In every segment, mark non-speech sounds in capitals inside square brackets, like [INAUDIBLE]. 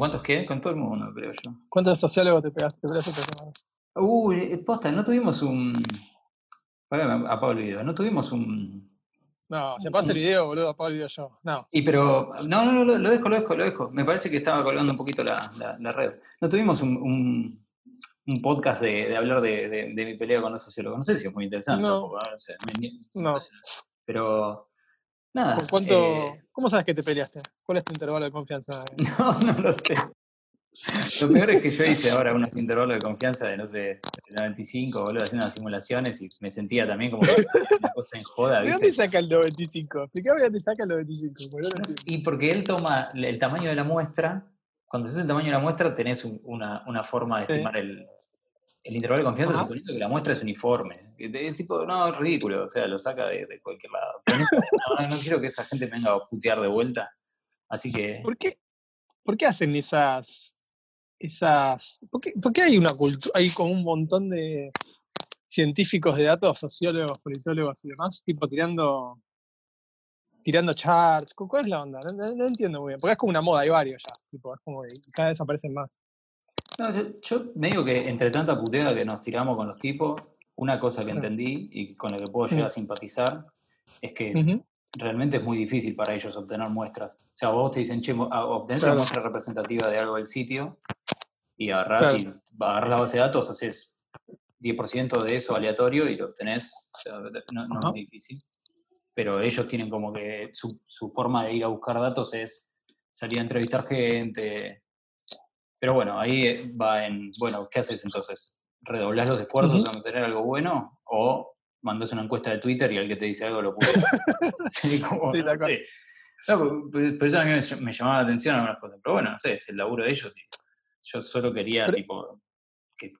cuántos qué? Con todo el mundo, creo yo. ¿Cuántos sociólogos te pegaste? Uy, posta, no tuvimos un. Apago el video. No tuvimos un. No, se pasa el video, boludo, apago el video yo. No. Y pero. No, no, no, lo, lo dejo, lo dejo, lo dejo. Me parece que estaba colgando un poquito la, la, la red. No tuvimos un, un, un podcast de, de hablar de, de, de, mi pelea con los sociólogos. No sé si es muy interesante. No. No, sé, No. Pero. Nada. ¿Con cuánto, eh, ¿Cómo sabes que te peleaste? ¿Cuál es tu intervalo de confianza? [LAUGHS] No, no lo sé. Lo peor es que yo hice ahora unos intervalos de confianza de, no sé, de 95, boludo, haciendo unas simulaciones y me sentía también como que una cosa en joda, ¿De ¿viste? dónde saca el 95? Explícame de dónde saca el 95, boludo. No sé, Y porque él toma el tamaño de la muestra, cuando haces el tamaño de la muestra tenés un- una, una forma de Sí. estimar el, el intervalo de confianza Ajá. suponiendo que la muestra es uniforme. Es tipo, no, es ridículo, o sea, lo saca de, de cualquier lado. No, quiero que esa gente me venga a putear de vuelta, así que... ¿Por qué, ¿Por qué hacen esas. esas. ¿Por qué, por qué hay una cultura. hay como un montón de científicos de datos, sociólogos, politólogos y demás, tipo tirando. tirando charts? ¿Cu- ¿Cuál es la onda? No, no- no entiendo muy bien. Porque es como una moda, hay varios ya. Tipo, es como que cada vez aparecen más. No, yo, yo me digo que entre tanta puteada que nos tiramos con los tipos, una cosa que entendí y con la que puedo llegar a simpatizar es que realmente es muy difícil para ellos obtener muestras. O sea, vos te dicen, che, obtenés Claro. una muestra representativa de algo del sitio y agarrás y agarrás la base de datos, haces 10% de eso aleatorio y lo obtenés. O sea, no, es difícil. Pero ellos tienen como que su, su forma de ir a buscar datos es salir a entrevistar gente. Pero bueno, ahí eh, va en, bueno, ¿qué haces entonces? ¿Redoblás los esfuerzos Ujú. en obtener algo bueno o mandás una encuesta de Twitter y el que te dice algo lo puso? [LAUGHS] sí, como, Sí, no tal cual. sé. No, pero, pero eso a mí me, me llamaba la atención algunas cosas. Pero bueno, no sé, es el laburo de ellos. Y yo solo quería, Pero- tipo, que,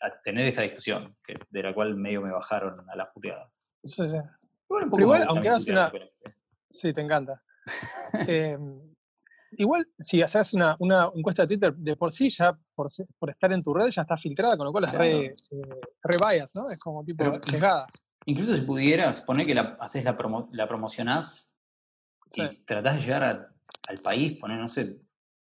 a tener esa discusión, que, de la cual medio me bajaron a las puteadas. Sí, sí. Poco Pero igual, aunque hagas una- pero- Sí, te encanta. [LAUGHS] Eh, igual, si haces una, una encuesta de Twitter, de por sí ya, por, estar en tu red, ya está filtrada, con lo cual es re, eh, re bias, ¿no? Es como tipo Pero-. Incluso si pudieras, poner que la, haces la, promo, la promocionás y Sí. tratás de llegar a- al país, poner, no sé,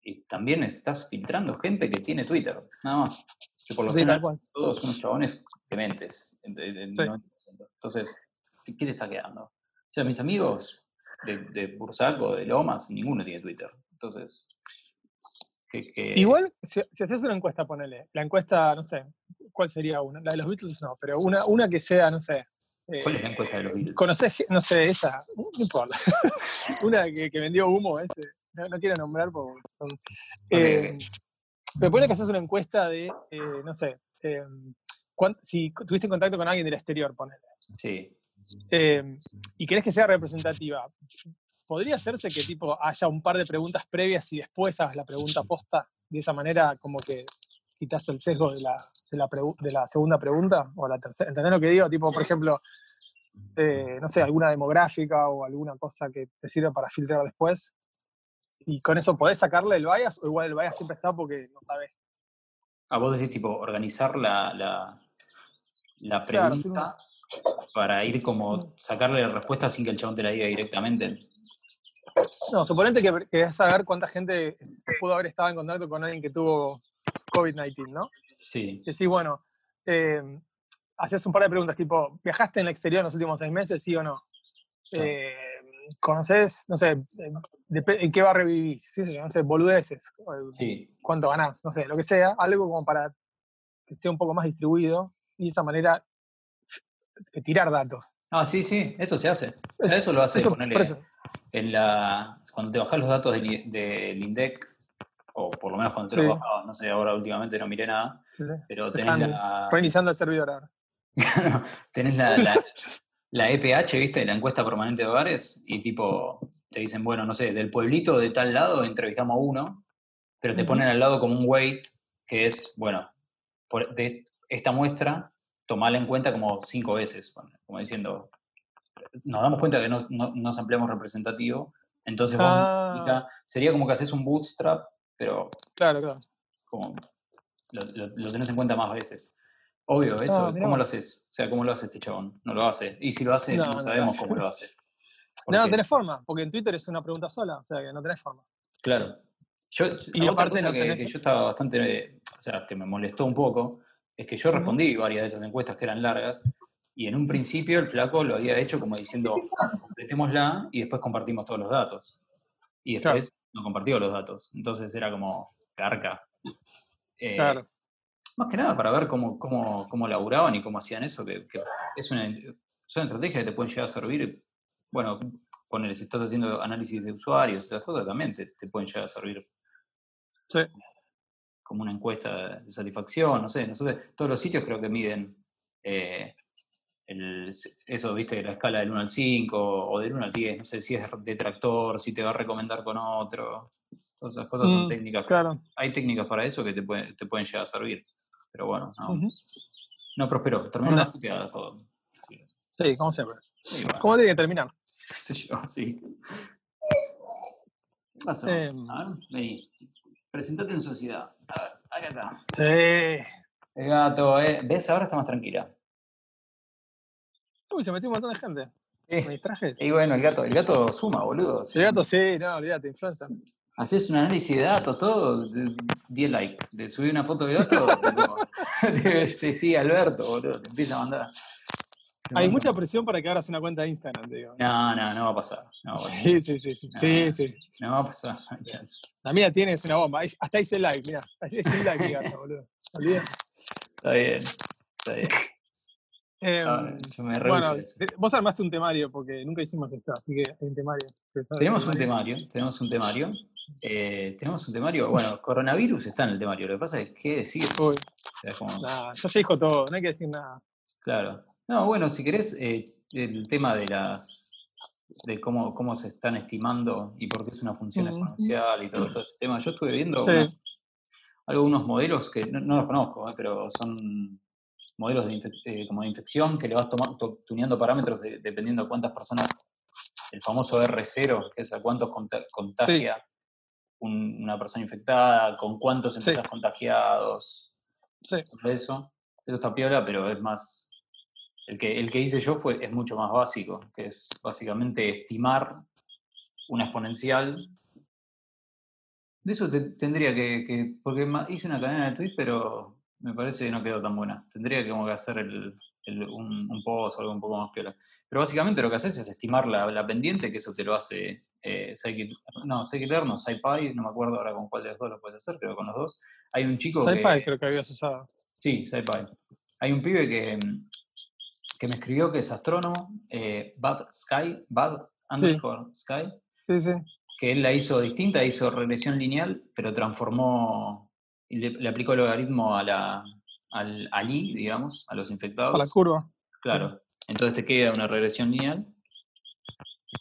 y también estás filtrando gente que tiene Twitter, nada más. Que por lo Sí, general todos unos chabones dementes, en- en- en Sí. 90%. Entonces, ¿qué qué te está quedando? O sea, mis amigos de, de Bursaco, de Lomas, ninguno tiene Twitter. Entonces, que, que- Igual, si, si haces una encuesta, ponele. La encuesta, no sé, ¿cuál sería una? La de los Beatles no, pero una, una que sea, no sé. eh, ¿Cuál es la encuesta de los Beatles? ¿Conocés, ge- no sé, esa? No importa. [LAUGHS] una que, que vendió humo, ese. No, no quiero nombrar porque son. Eh, Pero ponele que haces una encuesta de, eh, no sé, cuán- si tuviste contacto con alguien del exterior, ponele. Sí. eh, y querés que sea representativa, ¿podría hacerse que tipo haya un par de preguntas previas y después hagas la pregunta posta? De esa manera, como que quitas el sesgo de la, de la, pregu- de la segunda pregunta o la tercera. ¿Entendés lo que digo? Tipo, por ejemplo, eh, no sé, alguna demográfica o alguna cosa que te sirva para filtrar después. Y con eso podés sacarle el bias o igual el bias siempre está porque no sabes. A vos decís, tipo, organizar la, la, la Claro, pregunta para ir como sacarle la respuesta sin que el chabón te la diga directamente. No, suponete que querés saber cuánta gente pudo haber estado en contacto con alguien que tuvo COVID-19, ¿no? Sí. Decís, bueno, eh, haces un par de preguntas, tipo, ¿viajaste en el exterior en los últimos seis meses, sí o no? Eh, ¿Conoces, no sé, de- en qué barrio vivís? Sí, sí, no sé, boludeces, Sí. cuánto ganás, no sé, lo que sea, algo como para que sea un poco más distribuido y de esa manera tirar datos. Ah, sí, sí, eso se hace. Eso- eso lo hace Eso, ponerle por eso. En la. Cuando te bajás los datos del, INDEC, o por lo menos cuando te Sí. los bajabas, no sé, ahora últimamente no miré nada, Sí, sí. pero tenés Están la. Reiniciando el servidor ahora. [LAUGHS] tenés la, la, la EPH, ¿viste? La encuesta permanente de hogares, y tipo, te dicen, bueno, no sé, del pueblito de tal lado entrevistamos a uno, pero te ponen al lado como un weight, que es, bueno, por- de esta muestra, tomala en cuenta como cinco veces, bueno, como diciendo, nos damos cuenta que no, no, ampliamos representativo, entonces vos Ah. sería como que haces un bootstrap, pero Claro, claro. como lo, lo- lo tenés en cuenta más veces. Obvio, eso, Ah, mirá ¿cómo lo haces? O sea, ¿cómo lo hace este chabón? No lo hace. Y si lo hace, No, sabemos cómo lo hace. [LAUGHS] No, no tenés forma, porque en Twitter es una pregunta sola, o sea que no tenés forma. Claro. Yo, Y aparte no que, tenés- que yo estaba bastante, o sea, que me molestó un poco, es que yo respondí varias de esas encuestas que eran largas, y en un principio el flaco lo había hecho como diciendo, completémosla y después compartimos todos los datos. Y después no compartió los datos. Entonces era como, carca. Eh, Claro. Más que nada para ver cómo, cómo, cómo laburaban y cómo hacían eso, que, que es una, son estrategias que te pueden llegar a servir. Bueno, poner, si estás haciendo análisis de usuarios, esas cosas también te, te pueden llegar a servir Sí. como una encuesta de satisfacción, no sé, nosotros, todos los sitios creo que miden eh, el- eso, viste, la escala del 1 al 5 o del 1 al 10, no sé si es detractor, si te va a recomendar con otro, todas esas cosas son Mm, técnicas, Claro. hay técnicas para eso que te pueden, te pueden llegar a servir, pero bueno, no, Ujú. no prosperó, terminó Bueno. las puteadas todo. Sí, Sí, como siempre. y bueno, ¿Cómo tiene que terminar? [LAUGHS] qué sé yo, sí. ¿Qué pasó? Em. A ver, vení. Presentate en sociedad. A ver, acá está. Sí. El gato, eh. ¿Ves? Ahora está más tranquila. Uy, se metió un montón de gente. Me Sí. distraje. Y bueno, el gato, el gato suma, boludo. El gato sí, no, olvídate, influencer. Haces un análisis de datos, todo, de- 10 likes. De subir una foto de gato, te sigue Alberto, boludo, te empieza a mandar. Hay mucha presión para que abras una cuenta de Instagram, digo. No, no, no va a pasar. No va a pasar. Sí, sí, sí. Sí, No. sí, sí. No va a pasar, no hay chance. La mía tiene, es una bomba. Hasta hice live, mira. Hice live, mi gato, boludo. Está bien, está bien. Eh, Ah, yo me bueno, vos armaste un temario, porque nunca hicimos esto, así que hay un temario. Tenemos un temario, tenemos un temario. eh, tenemos un temario, bueno, coronavirus está en el temario, lo que pasa es que, ¿qué decir? Uy, O sea, es como- nada, ya se dijo todo, no hay que decir nada. Claro. No, bueno, si querés, eh, el tema de las de cómo, cómo se están estimando y por qué es una función exponencial y todo, todo ese tema. Yo estuve viendo Sí. unos- algunos modelos que no, no los conozco, eh, pero son modelos de, eh, como de infección que le vas tuneando parámetros de- dependiendo de cuántas personas, el famoso R0, que es a cuántos conta- contagia un- una persona infectada, con cuántos Sí. empiezas contagiados, Sí. eso. Eso está piola, pero es más. El que, el que hice yo fue, es mucho más básico, que es básicamente estimar una exponencial. De eso te- tendría que, que- Porque hice una cadena de tweets, pero me parece que no quedó tan buena. Tendría que, como que hacer el, el- un, un post o algo un poco más piola. Pero básicamente lo que haces es estimar la, la pendiente, que eso te lo hace eh, no, Scikit-learn, no, SciPy, no me acuerdo ahora con cuál de los dos lo puedes hacer, pero con los dos. Hay un chico que... SciPy creo que habías usado. Sí, SciPy. Hay un pibe que, que me escribió que es astrónomo, eh, Bad Sky, Bad underscore Sky, Sí, sí. que él la hizo distinta, hizo regresión lineal, pero transformó, le, le aplicó el logaritmo a la, al, al I, digamos, a los infectados. A la curva. Claro. Entonces te queda una regresión lineal.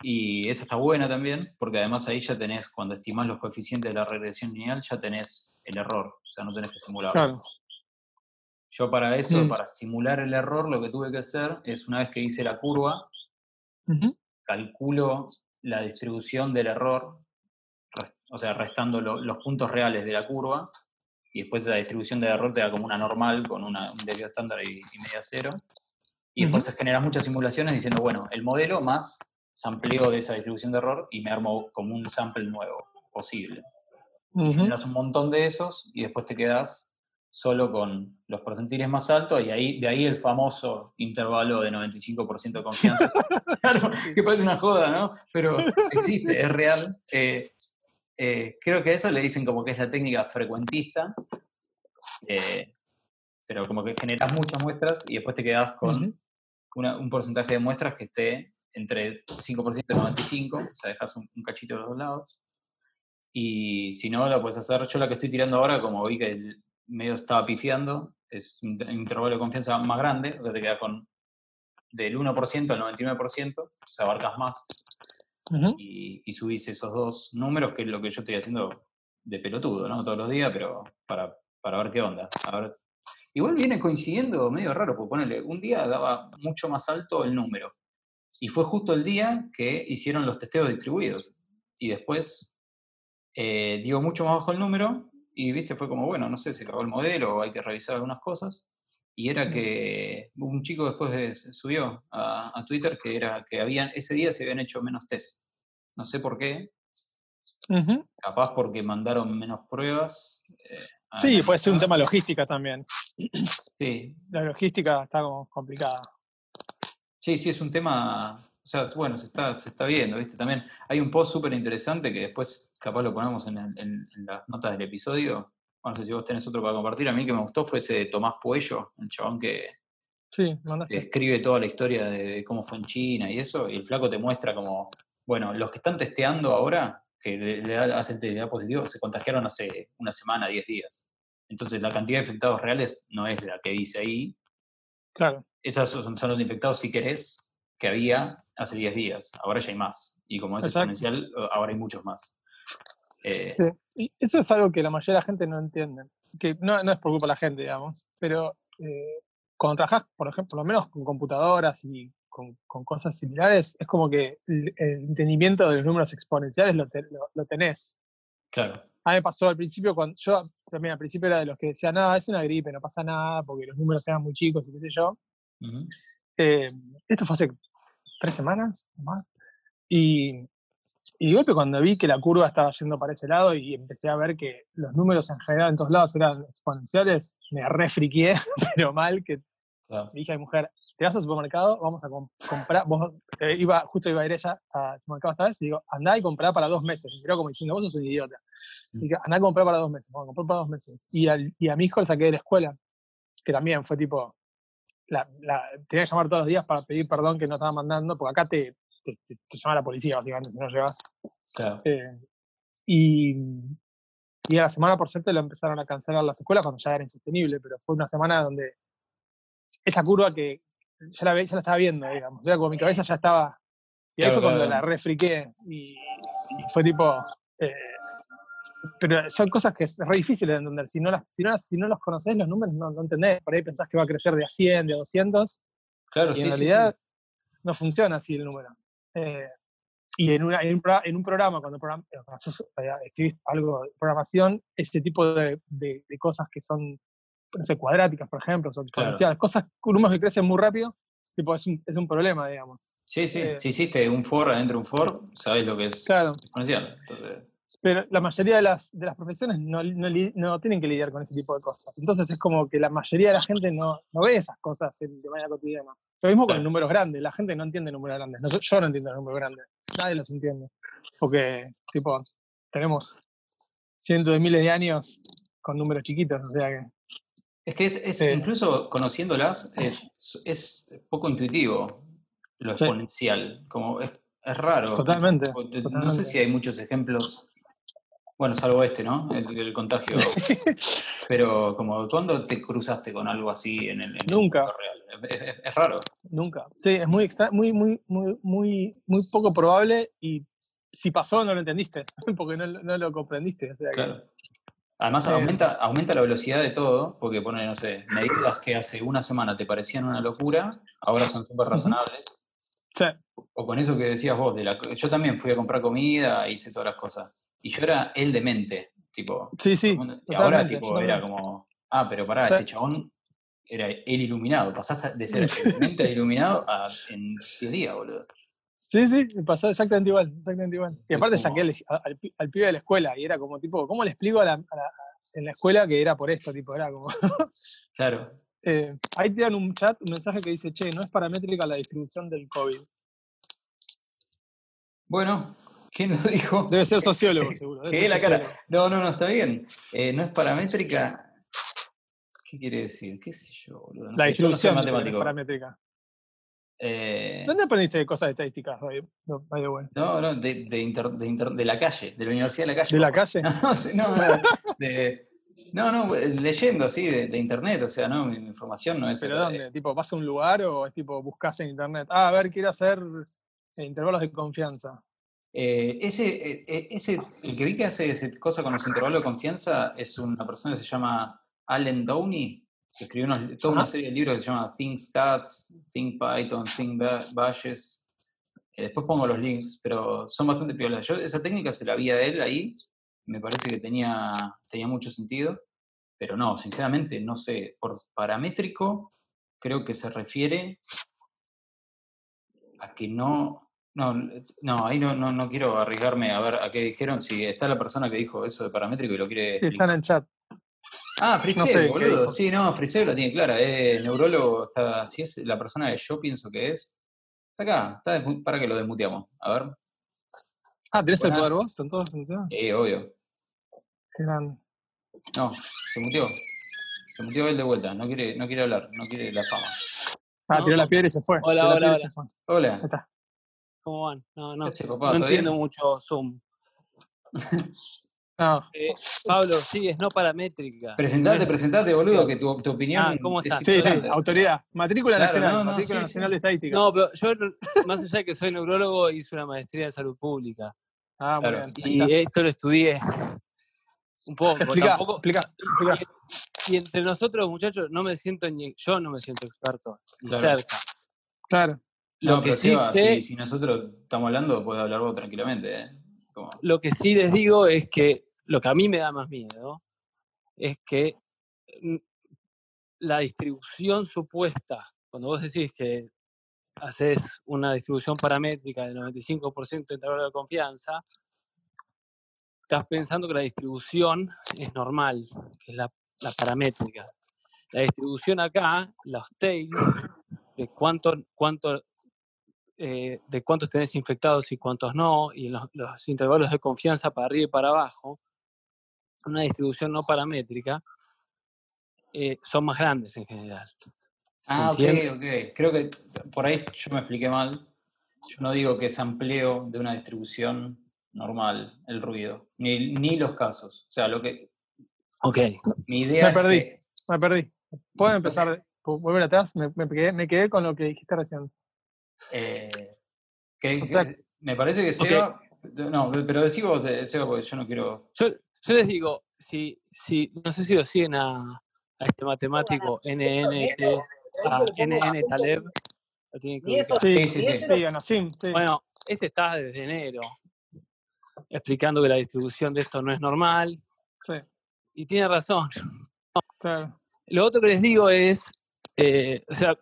Y esa está buena también, porque además ahí ya tenés, cuando estimás los coeficientes de la regresión lineal, ya tenés el error, o sea, no tenés que simularlo. Claro. Yo para eso, Mm. para simular el error, lo que tuve que hacer es, una vez que hice la curva, calculo la distribución del error, o sea, restando lo- los puntos reales de la curva, y después la distribución del error te da como una normal, con una, un desvío estándar y, y media cero. Y después se generan muchas simulaciones diciendo, bueno, el modelo más sampleo de esa distribución de error y me armo como un sample nuevo posible. Ujú. generas un montón de esos y después te quedas solo con los percentiles más altos y ahí, de ahí el famoso intervalo de 95% de confianza. [LAUGHS] claro, que parece una joda, ¿no? Pero [LAUGHS] existe, es real. Eh, eh, creo que a eso le dicen como que es la técnica frecuentista, eh, pero como que generas muchas muestras y después te quedas con una- un porcentaje de muestras que esté entre 5% y 95%, o sea, dejas un, un cachito de los dos lados. Y si no, la puedes hacer. Yo la que estoy tirando ahora, como vi que el medio estaba pifiando, es un inter- intervalo de confianza más grande, o sea, te quedas con del 1% al 99%, o sea, abarcas más Y, y subís esos dos números, que es lo que yo estoy haciendo de pelotudo, ¿no? Todos los días, pero para, para ver qué onda. A ver. Igual viene coincidiendo medio raro, porque ponele, un día daba mucho más alto el número. Y fue justo el día que hicieron los testeos distribuidos. Y después eh, dio mucho más bajo el número y, viste, fue como, bueno, no sé, se acabó el modelo o hay que revisar algunas cosas. Y era que un chico después de- subió a, a Twitter que era que habían, ese día se habían hecho menos test. No sé por qué, Capaz porque mandaron menos pruebas. Eh, sí, puede ser un tema logística también. Sí. La logística está como complicada. Sí, sí, es un tema. O sea, bueno, se está, se está viendo, ¿viste? También hay un post súper interesante que después capaz lo ponemos en, en, las notas del episodio. No sé si vos tenés otro para compartir. A mí que me gustó fue ese de Tomás Puello, el chabón que, sí, que escribe toda la historia de, cómo fue en China y eso. Y el flaco te muestra como, bueno, los que están testeando ahora, que le, hacen da positivo, se contagiaron hace una semana, 10 días. Entonces la cantidad de infectados reales no es la que dice ahí. Claro. Esas son, los infectados, si querés, que había hace 10 días. Ahora ya hay más. Y como es exponencial, ahora hay muchos más. Eh, y eso es algo que la mayoría de la gente no entiende. Que no, no es por culpa de la gente, digamos. Pero eh, cuando trabajas, por ejemplo, por lo menos con computadoras y con, cosas similares, es como que el, entendimiento de los números exponenciales lo, lo, tenés. Claro. A mí me pasó al principio, cuando yo también al principio era de los que decían, nada, es una gripe, no pasa nada, porque los números eran muy chicos y qué sé yo. Eh, esto fue hace tres semanas más. Y, y de golpe cuando vi que la curva estaba yendo para ese lado y empecé a ver que los números en general en todos lados eran exponenciales, me refriqué, [LAUGHS] pero mal, que dije a mi mujer, te vas al supermercado, vamos a comprar, vos, eh, iba, justo iba a ir ella al supermercado esta vez, y digo, andá y comprá para dos meses. Y creo como diciendo, vos sos un idiota. Mm. Y andá a comprar para dos meses, vamos a comprar para dos meses. Y, y a mi hijo le saqué de la escuela, que también fue tipo, la, tenía que llamar todos los días para pedir perdón que no estaba mandando, porque acá te, te, llama la policía, básicamente, si no llevas. Claro. Eh, y, y a la semana, por suerte, lo empezaron a cancelar las escuelas cuando ya era insostenible, pero fue una semana donde esa curva que ya la, ya la estaba viendo, digamos. Era como mi cabeza ya estaba. Y eso cuando la refriqué y, fue tipo. Eh, pero son cosas que es re difícil de entender. Si no, las, si, no si no los conocés, los números no, no, entendés. Por ahí pensás que va a crecer de a 100, de a 200. Claro, y en realidad no funciona así el número. Eh, y en, una, en, un, en, un, programa, cuando eh, escribís algo de programación, ese tipo de, de, cosas que son no cuadráticas, por ejemplo, son exponenciales, cosas, números que crecen muy rápido, tipo, es un, es un problema, digamos. Sí, sí, eh, si hiciste un for adentro de un for, sabes lo que es exponencial. Pero la mayoría de las, de las profesiones no, no, no, tienen que lidiar con ese tipo de cosas. Entonces es como que la mayoría de la gente no, no ve esas cosas de manera cotidiana. Lo mismo con los números grandes. La gente no entiende números grandes. yo no entiendo los números grandes. Nadie los entiende. Porque, tipo, tenemos cientos de miles de años con números chiquitos. O sea que es que es, incluso conociéndolas es, [LAUGHS] es, poco intuitivo lo exponencial, como es, raro. Totalmente, No sé si hay muchos ejemplos, bueno, salvo este, ¿no? El, contagio. [LAUGHS] Pero como, ¿cuándo te cruzaste con algo así en el, Nunca. real? Es, raro. Nunca. Sí, es muy, muy, muy, muy, muy, muy poco probable y si pasó no lo entendiste, [LAUGHS] porque no, no lo comprendiste. O sea claro. Además, aumenta, aumenta la velocidad de todo, porque pone, no sé, medidas que hace una semana te parecían una locura, ahora son súper razonables. Sí. O con eso que decías vos, de la, yo también fui a comprar comida, hice todas las cosas. Y yo era el demente, tipo. Sí, sí. Y ahora, tipo, era como, ah, pero pará, este chabón era el iluminado. Pasás de ser [LAUGHS] el demente al iluminado a, en 10 días, boludo. Sí, sí, me pasó exactamente igual, exactamente igual. Y aparte saqué al, al, pibe de la escuela y era como tipo, ¿cómo le explico a la, en la escuela que era por esto? Tipo, era como... [LAUGHS] claro. Eh, ahí te dan un chat, un mensaje que dice, che, no es paramétrica la distribución del COVID. Bueno, ¿quién lo dijo? Debe ser [LAUGHS] sociólogo, seguro. Debe la cara. No, no, no, está bien. Eh, no es paramétrica. ¿Qué quiere decir? ¿Qué sé yo, boludo? la distribución no es paramétrica. Eh, ¿Dónde aprendiste cosas de estadísticas, No, no, de, de, la calle, de la Universidad de la Calle. ¿De la calle? [LAUGHS] No, no, leyendo así de, internet, o sea, no, mi, información no es. ¿Pero dónde? ¿Tipo, vas a un lugar o es tipo, buscas en internet? Ah, a ver, quiero hacer eh, intervalos de confianza. Eh, ese, ese, el que vi que hace esa cosa con los intervalos de confianza es una persona que se llama Allen Downey, escribió toda una serie de libros que se llama Think Stats, Think Python, Think Bashes. Eh, después pongo los links, pero son bastante piolas. Yo esa técnica se la vi a él ahí, me parece que tenía, tenía mucho sentido, pero no, sinceramente, no sé, por paramétrico creo que se refiere a que no, No, no, ahí no, no, no quiero arriesgarme a ver a qué dijeron. Si está la persona que dijo eso de paramétrico y lo quiere. Sí, está en el chat. Ah, Friseo, No sé boludo. Sí, no, Friseo la tiene clara. Es neurólogo, está, si es la persona que yo pienso que es. Está acá, está para que lo desmuteamos. A ver. Ah, ¿tenés el poder vos? ¿Están todos muteados? Sí, obvio. Qué grande. No, se muteó. Se muteó él de vuelta. No quiere, no quiere hablar, no quiere la fama. Ah, No. tiró la piedra y se fue. Hola, hola, hola. se fue. Ahí Hola. está. ¿Cómo van? No, no, no ¿Todo entiendo bien? mucho Zoom. No, Eh, Pablo, sí, es no paramétrica. Presentate, No es- presentate, boludo, que tu, tu opinión Ah, ¿cómo es estás? sí, sí, autoridad. Matrícula Claro, nacional. no, no, matrícula sí, nacional sí. de estadística. No, pero yo, más allá de que soy neurólogo, hice una maestría en salud pública. ah, muy claro. bien. Y esto lo estudié un poco. Explica, tampoco- explica, explica. y entre nosotros, muchachos, no me siento ni, yo no me siento experto, ni Claro. cerca. Claro. Lo No, que pero sí Seba, sé, si, si nosotros estamos hablando, puedes hablar vos tranquilamente. ¿eh? Como- lo que sí les digo es que lo que a mí me da más miedo es que mm, la distribución supuesta, cuando vos decís que haces una distribución paramétrica del 95% de intervalo de confianza, estás pensando que la distribución es normal, que es la, la paramétrica. La distribución acá, los tails, de cuánto, cuánto, eh, de cuántos tenés infectados y cuántos no, y los, los intervalos de confianza para arriba y para abajo, una distribución no paramétrica, eh, son más grandes en general. ¿Se Ah, ok, entiende? ok. Creo que por ahí yo me expliqué mal. Yo no digo que es amplio de una distribución normal el ruido, ni, ni los casos. O sea, lo que Ok. mi idea Me perdí. que- Me perdí. ¿Puedo [LAUGHS] empezar? ¿Volver atrás? Me, me quedé, me quedé con lo que dijiste recién. Eh, que- O sea- me parece que. Seba. No, pero decí vos, eh, Seba, porque yo no quiero. Yo, yo les digo, si, si, no sé si lo siguen a, a este matemático NNT, a NN Taleb, lo tienen que. Sí, Sí, sí, sí, sí. sí. Sí. Bueno, este está desde enero, explicando que la distribución de esto no es normal, sí, y tiene razón. [LAUGHS] claro. Lo otro que les digo es, eh, o sea,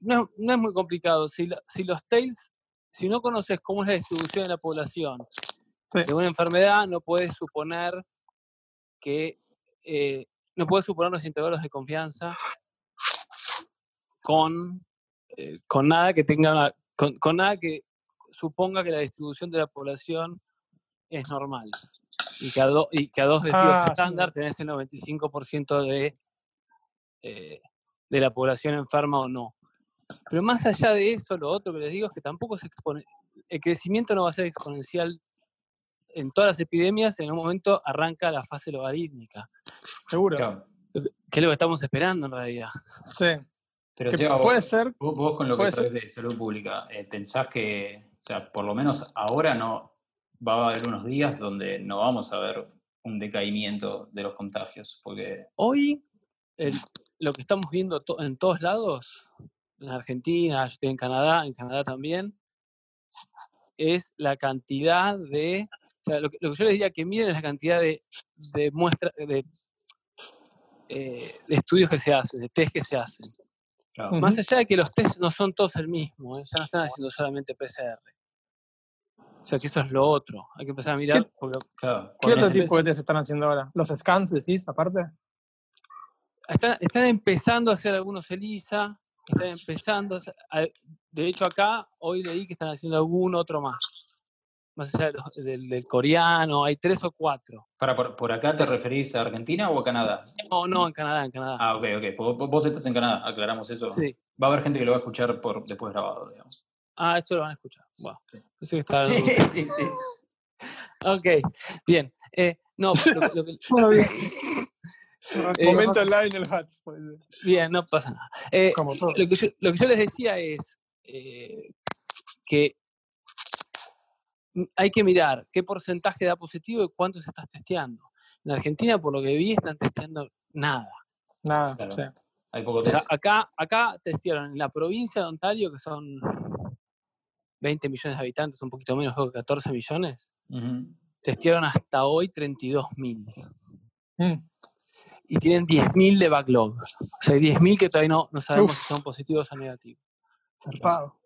no, no es muy complicado. Si, la- si los tails, si no conoces cómo es la distribución de la población Sí. de una enfermedad, no puedes suponer que, eh, no puedes suponer los intervalos de confianza con, eh, con nada que tenga una- con, con nada que suponga que la distribución de la población es normal. Y que a, do- y que a dos desvíos Ah, sí. estándar tenés el 95% de, eh, de la población enferma o no. Pero más allá de eso, lo otro que les digo es que tampoco es expone- el crecimiento no va a ser exponencial en todas las epidemias, en un momento arranca la fase logarítmica, Seguro. Claro. que es lo que estamos esperando en realidad. Sí. Pero Que Seba, puede vos, ser. vos- vos con lo que sabés de salud pública, eh, ¿pensás que, o sea, por lo menos ahora no va a haber unos días donde no vamos a ver un decaimiento de los contagios? Porque Hoy, el- lo que estamos viendo to- en todos lados, en Argentina, yo estoy en Canadá, en Canadá también, es la cantidad de, o sea, lo que, lo que yo les diría que miren es la cantidad de, de muestras, de, eh, de estudios que se hacen, de test que se hacen. claro. Más allá de que los test no son todos el mismo, ¿eh? ya no están haciendo solamente PCR. O sea que eso es lo otro. Hay que empezar a mirar. porque claro, ¿Qué otro tipo de test están haciendo ahora? ¿Los scans decís, aparte? están, están empezando a hacer algunos ELISA. Están empezando. de hecho, acá hoy leí que están haciendo algún otro más. Más allá de los- del, del coreano, hay tres o cuatro. Para, por, por acá te referís a Argentina o a Canadá? No, no, en Canadá, en Canadá. Ah, ok, ok. Vos, estás en Canadá, aclaramos eso. Sí. Va a haber gente que lo va a escuchar por después grabado, digamos. Ah, esto lo van a escuchar. Que estaba- [LAUGHS] sí, sí. Ok, bien. Eh, no, lo, lo que- [LAUGHS] [LAUGHS] Eh, Momento live en el [LAUGHS] Hats. puede ser. bien, no pasa nada. Eh, Como todo. lo, que yo, lo que yo les decía es eh, que hay que mirar qué porcentaje da positivo y cuánto se estás testeando. En Argentina, por lo que vi, están testeando nada. Nada. Claro. sí. Hay poco O sea, acá, acá testearon en la provincia de Ontario, que son 20 millones de habitantes, un poquito menos, creo que 14 millones, Ujú. testearon hasta hoy 32.000. Mm. Y tienen 10.000 de backlog. O sea, hay 10.000 que todavía no, no sabemos Uf. si son positivos o negativos. Zarpado.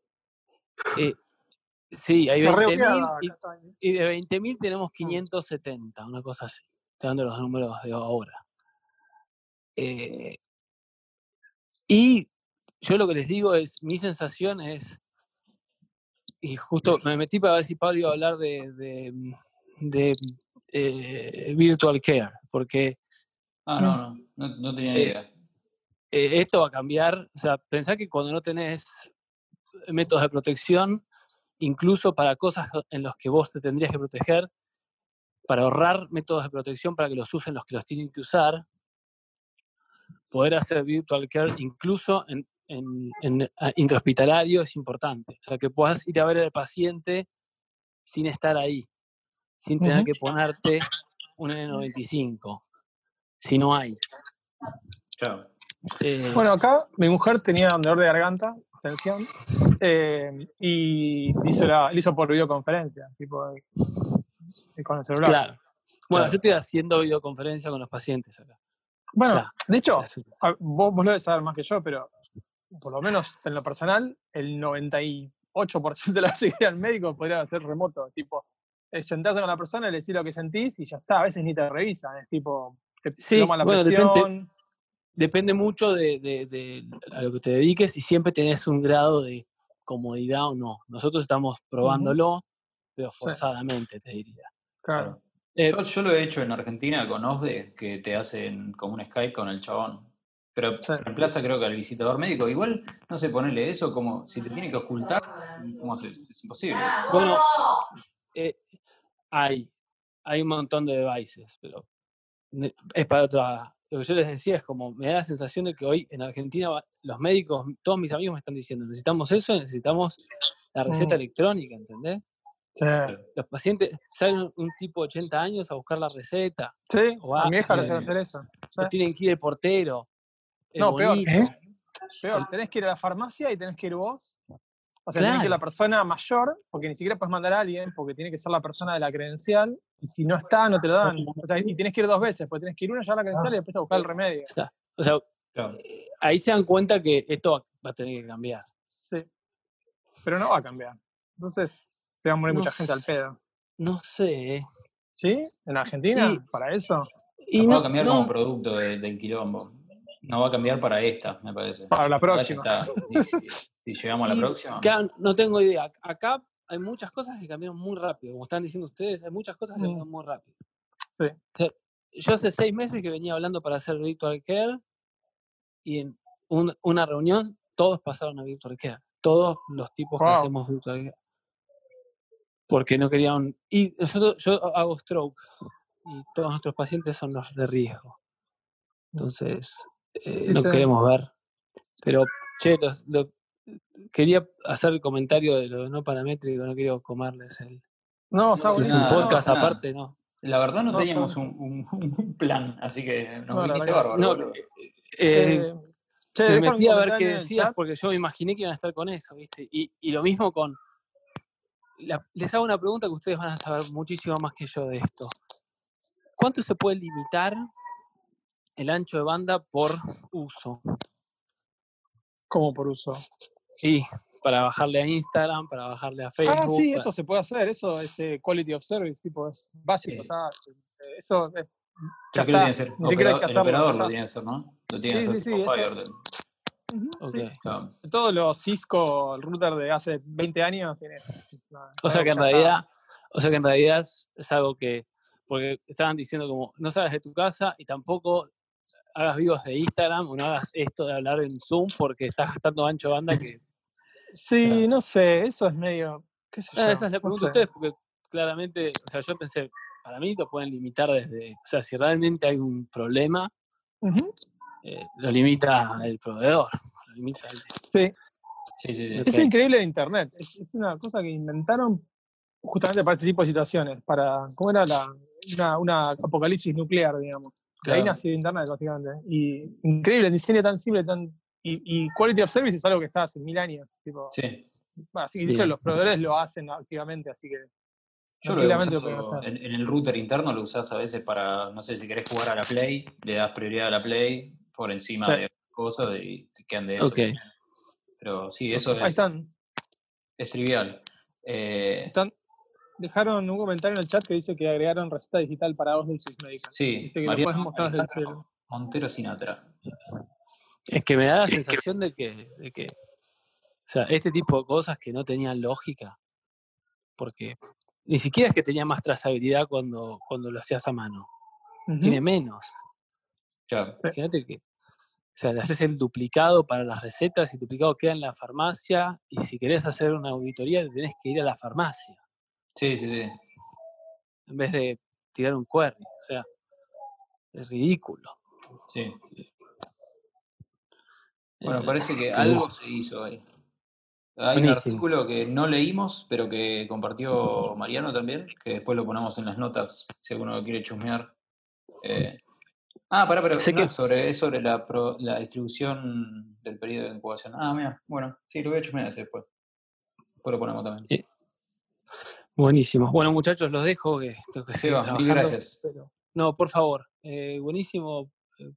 Eh, Sí, hay Está re 20.000 ojeada, y, y de 20.000 tenemos 570, una cosa así. Estoy dando los números de ahora. Eh, y yo lo que les digo es, mi sensación es, y justo me metí para ver si Pablo iba a hablar de, de, de, eh, virtual care, porque Ah, no, no, no, no tenía Eh, idea. eh, esto va a cambiar. O sea, pensá que cuando no tenés métodos de protección, incluso para cosas en las que vos te tendrías que proteger, para ahorrar métodos de protección para que los usen los que los tienen que usar, poder hacer virtual care incluso en, en, en, ah, intrahospitalario es importante. O sea, que puedas ir a ver al paciente sin estar ahí, sin tener que ponerte un N95, si no hay. Claro. Eh, Bueno, acá mi mujer tenía un dolor de garganta, tensión, eh, y hizo, la, lo hizo por videoconferencia, tipo de- de con el celular. claro. Bueno, Claro. yo estoy haciendo videoconferencia con los pacientes acá. Bueno, de hecho, vos, vos lo debes saber más que yo, pero por lo menos en lo personal, el 98% de la seguridad [LAUGHS] del médico podría ser remoto. Tipo, eh, sentarse con la persona y le decir lo que sentís y ya está. A veces ni te revisan, es tipo, te Sí, toman la bueno, presión. depende- Depende mucho de, de- de a lo que te dediques y siempre tenés un grado de comodidad o no. Nosotros estamos probándolo, pero forzadamente, te diría. Claro. Eh, Yo, yo lo he hecho en Argentina con OSDE, que te hacen como un Skype con el chabón. Pero Sí. reemplaza creo que al visitador médico. Igual, no sé, ponerle eso como si te tiene que ocultar, ¿cómo haces? Es imposible. Bueno, eh, hay, hay un montón de devices, pero es para otra. Lo que yo les decía es como, me da la sensación de que hoy en Argentina los médicos, todos mis amigos me están diciendo, necesitamos eso, necesitamos la receta Mm. electrónica, ¿entendés? Sí. Los pacientes salen un tipo de 80 años a buscar la receta, Sí, O a mi hija hacen hacer eso. Sí. tienen que ir el portero. el No, peor. bonito. Peor, tenés que ir a la farmacia y tenés que ir vos. O sea, tenés que ir la Claro. persona mayor, porque ni siquiera puedes mandar a alguien, porque tiene que ser la persona de la credencial, y si no está, no te lo dan. O sea, y tenés que ir dos veces, porque tenés que ir una ya a la credencial y después a buscar el remedio. O sea, Claro. eh, ahí se dan cuenta que esto va, a tener que cambiar. Sí. Pero no va a cambiar. Entonces, se va a morir No mucha gente al pedo. No sé. ¿eh? ¿Sí? ¿En Argentina? Y- ¿Para eso? Y no va a cambiar no- como producto de- del quilombo. No va a cambiar para esta, me parece. Para la próxima. está. [LAUGHS] si llegamos a la próxima. no tengo idea. Acá hay muchas cosas que cambiaron muy rápido. Como están diciendo ustedes, hay muchas cosas que Mm. cambiaron muy rápido. Sí. O sea, yo hace seis meses que venía hablando para hacer Virtual Care y en un- una reunión todos pasaron a Virtual Care. Todos los tipos que hacemos Virtual Care. Porque no querían... Y nosotros, yo hago stroke y todos nuestros pacientes son los de riesgo. Entonces, eh, no queremos ver. Pero, che, los- lo- quería hacer el comentario de lo no paramétrico, no quiero comerles el... No, está No, Si es un no podcast aparte, ¿no? La verdad no, No, teníamos un, un- un plan, así que nos No, viniste bárbaro. No, eh, Eh, che, me metí a ver qué decías porque yo me imaginé que iban a estar con eso, ¿viste? Y, y lo mismo con... la- les hago una pregunta que ustedes van a saber muchísimo más que yo de esto. ¿Cuánto se puede limitar el ancho de banda por uso? como por uso. Y para bajarle a Instagram, para bajarle a Ah, Facebook. sí, para- eso se puede hacer, eso es eh, quality of service, tipo, es básico, Sí. está, eso es, ya Creo que lo tiene que está, hacer. ni operador- que el operador lo está. tiene que hacer, ¿no? Lo tiene que Sí, hacer sí, tipo sí, sí. Claro. Todos los Cisco, el router de hace 20 años, tiene eso. O sea que en está. realidad, o sea que en realidad es, es algo que, porque estaban diciendo como, no salgas de tu casa y tampoco hagas vivos de Instagram o no hagas esto de hablar en Zoom porque estás gastando ancho banda que... Sí, Claro. no sé, eso es medio, qué sé yo. Ah, esa es la no pregunta sé. a ustedes porque claramente, o sea, yo pensé, para mí lo pueden limitar desde, o sea, si realmente hay un problema, eh, lo limita el proveedor, lo limita el- Sí, es increíble de Internet, es, es una cosa que inventaron justamente para este tipo de situaciones, para, ¿cómo era la, una, una apocalipsis nuclear, digamos? De ahí Claro. nació Internet, básicamente. Y increíble, el diseño tan simple, tan... Y, y Quality of Service es algo que está hace mil años. Tipo, Sí. bueno, así que los proveedores lo hacen activamente, así que Yo lo he usado en, en el router interno, lo usás a veces para, no sé, si querés jugar a la Play, le das prioridad a la Play por encima Sí. de cosas y te quedan de eso. Ok. Pero sí, eso Ahí es, están. es trivial. Eh, Están, dejaron un comentario en el chat que dice que agregaron receta digital para vos del Swiss Medical. sí, Dice que lo puedes mostrar desde el celu. Montero Sinatra. Es que me da la sensación de que, de que, o sea, este tipo de cosas que no tenían lógica, porque ni siquiera es que tenía más trazabilidad cuando, cuando lo hacías a mano, tiene menos. Claro. Imagínate que, o sea, le haces el duplicado para las recetas y el duplicado queda en la farmacia y si querés hacer una auditoría tenés que ir a la farmacia Sí, sí, sí. en vez de tirar un query. O sea, es ridículo. sí. Bueno, Eh, parece que algo se hizo ahí. Hay un artículo que no leímos, pero que compartió Mariano también, que después lo ponemos en las notas si alguno quiere chusmear. Eh, ah, pará, pero no que- sobre, es sobre la, pro- la distribución del periodo de incubación. Ah, mira, bueno, sí, lo voy a chusmear ese después. Después lo ponemos también. Buenísimo. Bueno, muchachos, los dejo que tengo que seguir Seba, mil trabajando. gracias. pero- no, por favor. eh, buenísimo. eh,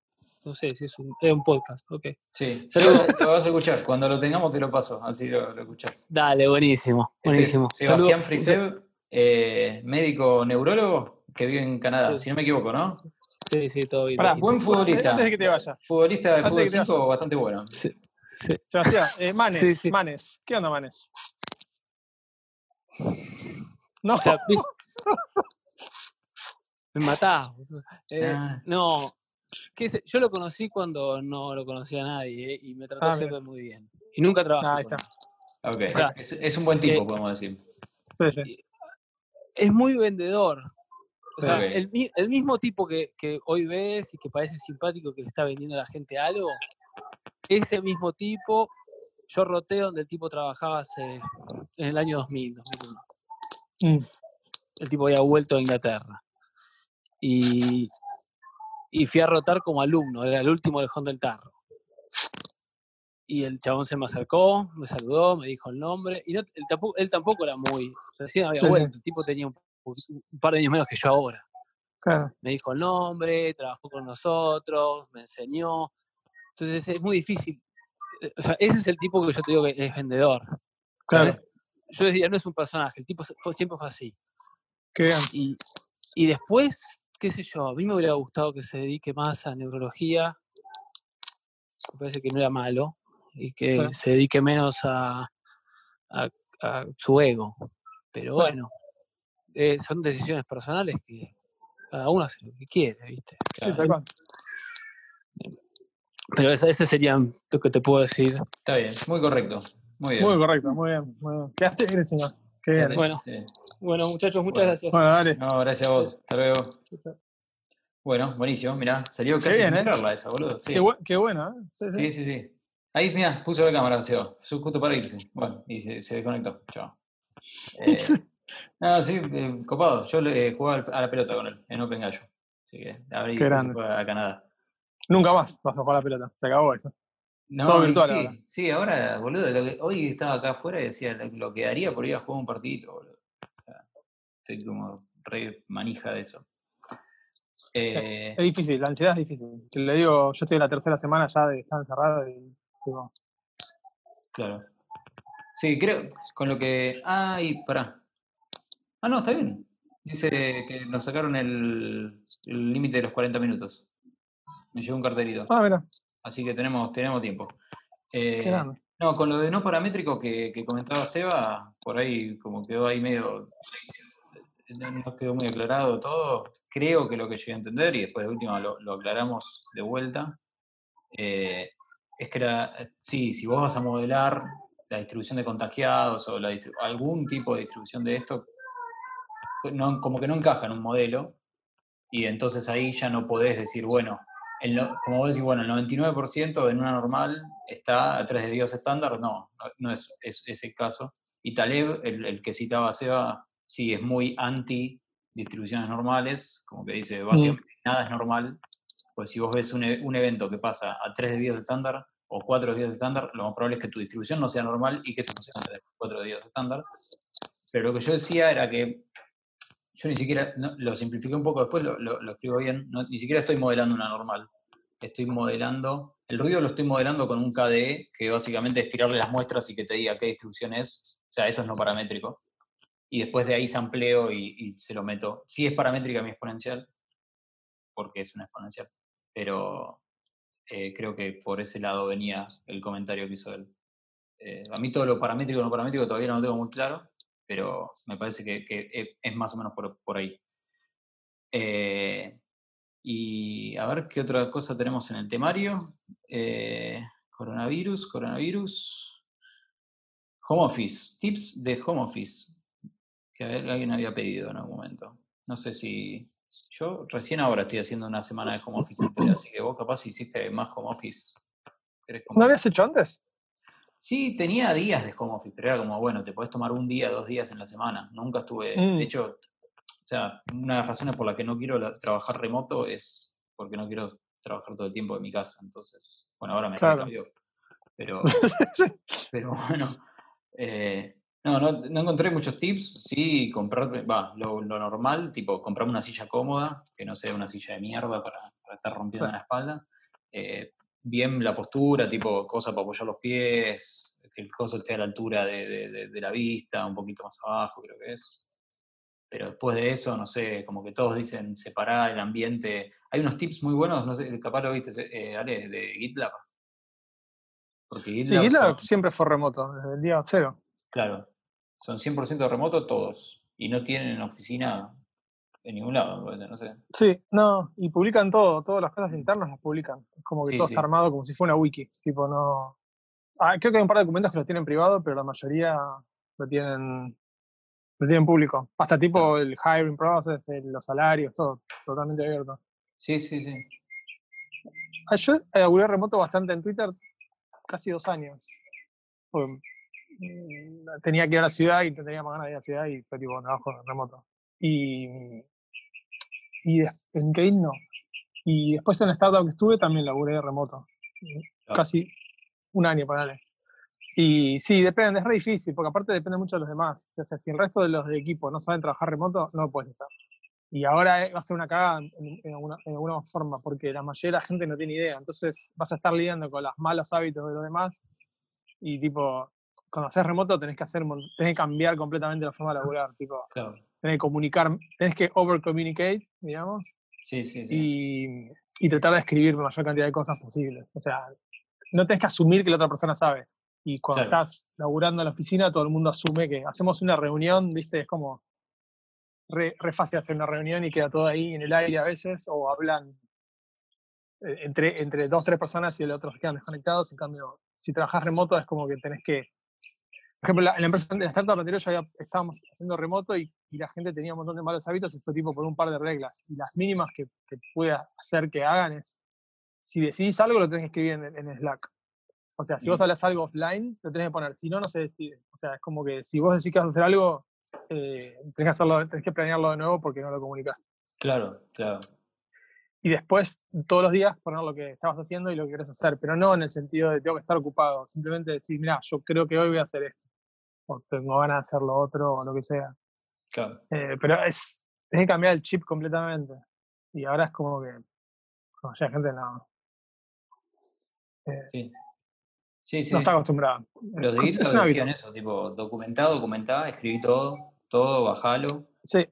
no sé si es un, es un podcast. Ok. Sí, Saludos. lo, vas a escuchar. Cuando lo tengamos te lo paso, así lo, lo escuchás. Dale, buenísimo. Este es Buenísimo. Sebastián. Frisev, eh, médico neurólogo que vive en Canadá, Sí. si no me equivoco, ¿no? Sí, sí, todo bien. Pará, Buen futbolista. Antes de que te vayas. Futbolista de fútbol que te 5 bastante bueno. Sí, sí. Sebastián, eh, Manes, Sí, sí. Manes. ¿Qué onda, Manes? No, O sea, vi- [LAUGHS] me matás. Eh, Ah. No, qué sé, yo lo conocí cuando no lo conocía a nadie eh, y me trató Ah, siempre muy bien. Y nunca trabajé Ah, ahí con está. él. Ok, O sea, es, es un buen tipo, eh, podemos decir. sí, sí. Es muy vendedor. O sea, Ok. el, mi- el mismo tipo que, que hoy ves y que parece simpático que le está vendiendo a la gente algo, ese mismo tipo, yo roté donde el tipo trabajaba hace, en el año 2000, 2001. Mm. el tipo había vuelto a Inglaterra. Y, y fui a rotar como alumno, era el último del Honda del Tarro. Y el chabón se me acercó, me saludó, me dijo el nombre. Y no, él, tampoco, él tampoco era muy. Recién había Sí, vuelto, el tipo tenía un, un par de años menos que yo ahora. Claro. Me dijo el nombre, trabajó con nosotros, me enseñó. Entonces es muy difícil. Eh, O sea, ese es el tipo que yo te digo que es vendedor. Claro. Yo decía, no es un personaje, el tipo fue- siempre fue así. Qué bien. Y, y después, qué sé yo, a mí me hubiera gustado que se dedique más a neurología. Me parece que no era malo. Y que Claro. se dedique menos a, a- a su ego. Pero Claro. bueno, eh, son decisiones personales que cada uno hace lo que quiere, ¿viste? Sí. Pero ese, ese sería lo que te puedo decir. Está bien, muy correcto. Muy bien. Muy correcto, muy bien. Muy bien. Quedaste bien, señor. Qué bien. Bueno. sí. Bueno, muchachos, muchas Bueno. gracias. Bueno, dale. No, gracias a vos. Hasta luego. Bueno, buenísimo, mirá, salió Qué casi bien, sin ¿eh? esa, boludo. Sí, Qué, bu- qué bueno, ¿eh? Sí, sí. sí, sí. sí. Ahí, mirá, puso la cámara, Seba. Su- Justo para irse. Bueno, y se, se desconectó. Chao. [LAUGHS] Eh, no, sí, eh, copado. Yo le jugaba a la pelota con él, en Open Gallo. Así que abrí Qué a Canadá. Nunca más vas a jugar a la pelota. Se acabó eso. No, Todo virtual sí, ahora. sí, ahora, boludo, lo que- hoy estaba acá afuera y decía lo, que haría por ir a jugar un partidito, boludo. O sea, estoy como re manija de eso. Eh, Es difícil, la ansiedad es difícil. Le digo, yo estoy en la tercera semana ya de estar encerrado y digo, claro. Sí, creo, con lo que. Ay, pará. Ah, no, está bien. Dice que nos sacaron el el límite de los 40 minutos. Me llegó un cartelito. ah, mira, Así que tenemos, tenemos tiempo. Eh. No, con lo de no paramétrico que, que comentaba Seba, por ahí como quedó ahí medio, no quedó muy aclarado todo. Creo que lo que llegué a entender, y después de última lo, lo aclaramos de vuelta, eh, es que era, sí, si vos vas a modelar la distribución de contagiados o la algún tipo de distribución de esto, no- como que no encaja en un modelo, y entonces ahí ya no podés decir, bueno, el como vos decís, bueno, el 99% en una normal está a 3 de estándar, no, no, es, es, es el caso. Y Taleb, el, el que citaba Seba, sí es muy anti distribuciones normales, como que dice, básicamente nada es normal, pues si vos ves un, e- un evento que pasa a 3 de estándar o 4 de estándar, lo más probable es que tu distribución no sea normal y que eso no sea 4 de estándar. Pero lo que yo decía era que yo ni siquiera, no, lo simplifiqué un poco después, lo, lo- lo escribo bien, no- ni siquiera estoy modelando una normal. Estoy modelando, el ruido lo estoy modelando con un KDE, que básicamente es tirarle las muestras y que te diga qué distribución es. O sea, eso es no paramétrico. y después de ahí sampleo y, y se lo meto. Sí es paramétrica mi exponencial, porque es una exponencial, pero eh, creo que por ese lado venía el comentario que hizo él. Eh, a mí todo lo paramétrico no paramétrico todavía no lo tengo muy claro, pero me parece que, que e- es más o menos por, por ahí. Eh, y a ver qué otra cosa tenemos en el temario. Eh, coronavirus, coronavirus. Home Office, tips de Home Office, que alguien había pedido en algún momento. No sé si. Yo recién ahora estoy haciendo una semana de Home Office entera, así que vos capaz hiciste más Home Office. ¿Querés ¿No habías hecho antes? Sí, tenía días de home office, pero era como, bueno, te podés tomar un día, dos días en la semana. Nunca estuve, Mm. de hecho, o sea, una de las razones por la que no quiero la- trabajar remoto es porque no quiero trabajar todo el tiempo de mi casa. Entonces, bueno, ahora me Claro. cambió. Pero, [LAUGHS] pero bueno, eh, no, no, no encontré muchos tips. Sí, comprar, va, lo, lo normal, tipo, comprarme una silla cómoda, que no sea una silla de mierda para, para estar rompiendo Sí. la espalda. Eh, bien la postura, tipo, cosa para apoyar los pies, que el coso esté a la altura de, de- de- de la vista, un poquito más abajo, creo que es. Pero después de eso, no sé, como que todos dicen separar el ambiente. Hay unos tips muy buenos, no sé, capaz lo viste, eh, Ale, de GitLab. Porque Sí, GitLab, GitLab son- siempre fue remoto, desde el día cero. claro, son 100% remoto todos. Y no tienen oficina en ningún lado, no sé. Sí, no, y publican todo, todas las cosas internas las publican. Es como que Sí, todo sí. está armado como si fuera una wiki. Tipo, no. Ah, creo que hay un par de documentos que los tienen privado, pero la mayoría lo tienen, lo tienen público. Hasta tipo el hiring process, el- los salarios, todo, totalmente abierto. Sí, sí, sí. Ah, Yo eh, laburé remoto bastante en Twitter, casi dos años. Porque, mm, tenía que ir a la ciudad y tenía más ganas de ir a la ciudad y fue tipo trabajo remoto. Y, y en LinkedIn no. Y después en la startup que estuve también laburé remoto. Claro. Casi un año, ponele. Y sí, depende, es re difícil, porque aparte depende mucho de los demás. O sea, si el resto de los de equipo no saben trabajar remoto, no lo puedes estar. Y ahora eh, va a ser una cagada en, en alguna, en alguna forma, porque la mayoría de la gente no tiene idea. Entonces vas a estar lidiando con los malos hábitos de los demás. Y tipo, cuando haces remoto tenés que hacer, tenés que cambiar completamente la forma de laburar. Tipo, Claro. tenés que comunicar, tenés que over communicate, digamos, Sí, sí, sí. y, y tratar de escribir la mayor cantidad de cosas posibles. O sea, no tenés que asumir que la otra persona sabe. Y cuando Claro. estás laburando en la oficina, todo el mundo asume que hacemos una reunión, ¿viste? Es como re, re fácil hacer una reunión y queda todo ahí en el aire a veces, o hablan eh, entre, entre dos, tres personas y los otros quedan desconectados. En cambio, si trabajas remoto es como que tenés que... Por ejemplo, la- en la empresa, en la startup anterior ya había- estábamos haciendo remoto y, y la gente tenía un montón de malos hábitos y fue tipo por un par de reglas. Y las mínimas que, que pueda hacer que hagan es, si decidís algo, lo tenés que escribir en, en Slack. O sea, si vos hablas algo offline, lo tenés que poner. Si no, no se decide. O sea, es como que si vos decís que vas a hacer algo, eh, tenés, que hacerlo, tenés que planearlo de nuevo porque no lo comunicás. Claro, claro. Y después, todos los días, poner lo que estabas haciendo y lo que querés hacer. Pero no en el sentido de tengo que estar ocupado. Simplemente decir, mira, yo creo que hoy voy a hacer esto. O tengo ganas de hacer lo otro o lo que sea. claro. Eh, pero es, tenés que cambiar el chip completamente. Y ahora es como que, como ya gente no, eh, Sí. Sí, sí. no está acostumbrada. Los de Es decían eso, tipo, documentado, documentá, escribí todo, todo, bajalo. Sí.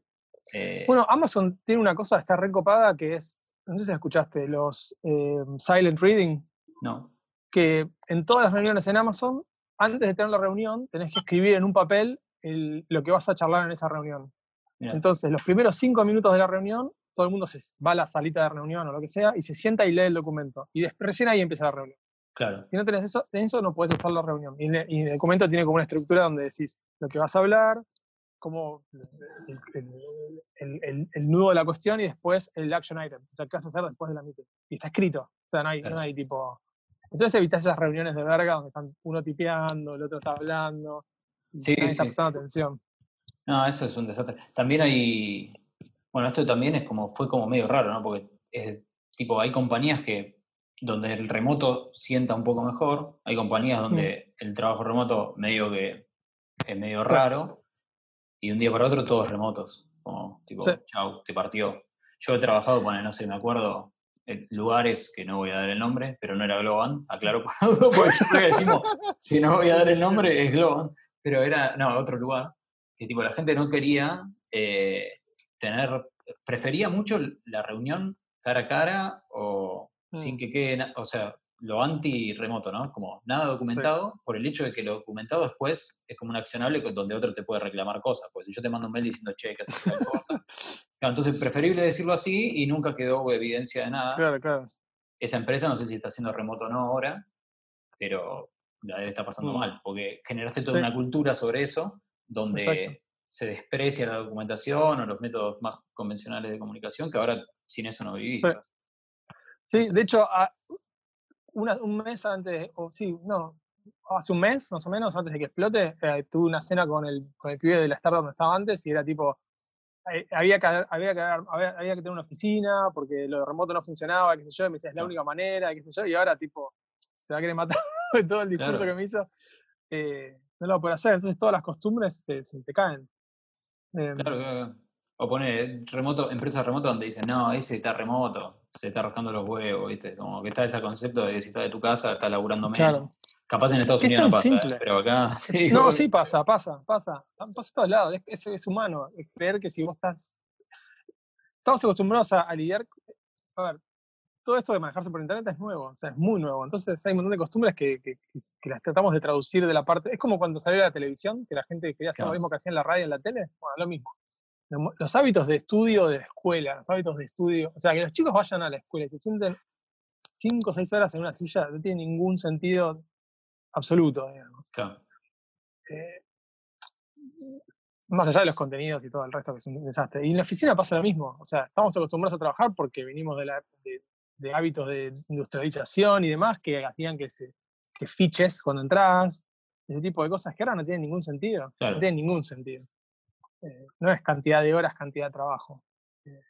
eh, Bueno, Amazon tiene una cosa está recopada que es, no sé si escuchaste, los eh, silent reading, no, que en todas las reuniones en Amazon, antes de tener la reunión, tenés que escribir en un papel el- lo que vas a charlar en esa reunión. Entonces, los primeros cinco minutos de la reunión, todo el mundo se va a la salita de reunión o lo que sea y se sienta y lee el documento. Y después, recién ahí empieza la reunión. Claro, Si no tenés eso, eso no puedes hacer la reunión. Y, le- y el documento tiene como una estructura donde decís lo que vas a hablar, como el, el- el- el- el nudo de la cuestión y después el action item. O sea, qué vas a hacer después de la meeting. Y está escrito. O sea, no hay, Claro. no hay tipo. Entonces evitas esas reuniones de verga donde están uno tipeando, el otro está hablando. y Sí, nadie está sí, prestando atención. No, eso es un desastre. También hay, bueno, esto también es como, fue como medio raro, ¿no? Porque es tipo, hay compañías que, donde el remoto sienta un poco mejor, hay compañías donde el trabajo remoto medio que es medio raro, y de un día para otro todos remotos, como tipo, Sí. chau, te partió. Yo he trabajado con, no sé, me acuerdo, en lugares que no voy a dar el nombre, pero no era Globan, aclaro [LAUGHS] por algo, porque siempre decimos que no voy a dar el nombre es Globan, pero era, no, otro lugar, que tipo la gente no quería eh, tener, prefería mucho la reunión cara a cara o sin Mm. que quede, o sea, lo anti-remoto, ¿no? Como nada documentado, por el hecho de que lo documentado después es como un accionable donde otro te puede reclamar cosas. Pues si yo te mando un mail diciendo, che, que haces tal cosa. Claro, entonces, preferible decirlo así y nunca quedó evidencia de nada. Claro, claro. Esa empresa no sé si está haciendo remoto o no ahora, pero la debe estar pasando Mm. mal, porque generaste toda Sí. una cultura sobre eso, donde Exacto. se desprecia la documentación o los métodos más convencionales de comunicación, que ahora sin eso no vivís. Sí. Sí, de hecho, a- una- un mes antes, o sí, no, hace un mes más o menos, antes de que explote, eh, tuve una cena con el, con el pibe de la startup donde estaba antes y era tipo, eh, había, que, había, que, había, había que tener una oficina porque lo de remoto no funcionaba, qué sé yo, y me decía, es la única manera, qué sé yo, y ahora tipo, se va a querer matar [LAUGHS] de todo el discurso Claro. que me hizo, eh, no lo poder hacer, entonces todas las costumbres se, se te caen. Em, Claro, claro, claro. O pone remoto, empresa remoto donde dicen, no, ese está remoto, se está rascando los huevos, ¿viste? Como que está ese concepto de que si está de tu casa, está laburando menos. Claro. Capaz en Estados Es Unidos no pasa, ¿eh? pero acá [LAUGHS] sí. No, sí pasa, pasa, pasa. Pasa a todos lados. Es, es, es humano. Es creer que si vos estás. Estamos acostumbrados a, a lidiar. A ver, todo esto de manejarse por internet es nuevo, o sea, es muy nuevo. Entonces hay un montón de costumbres que, que- que las tratamos de traducir de la parte. Es como cuando salió la televisión, que la gente quería hacer Claro. lo mismo que hacía en la radio y en la tele. Bueno, lo mismo. Los hábitos de estudio de la escuela, los hábitos de estudio. O sea, que los chicos vayan a la escuela y se sienten cinco o seis horas en una silla, no tiene ningún sentido absoluto, digamos. Claro. Eh, más allá de los contenidos y todo el resto que es un desastre. Y en la oficina pasa lo mismo. O sea, estamos acostumbrados a trabajar porque venimos de, la, de, de hábitos de industrialización y demás que hacían que, se, que fiches cuando entras, ese tipo de cosas que ahora no tienen ningún sentido. Claro. No tienen ningún sentido. Eh, no es cantidad de horas, cantidad de trabajo. Eh,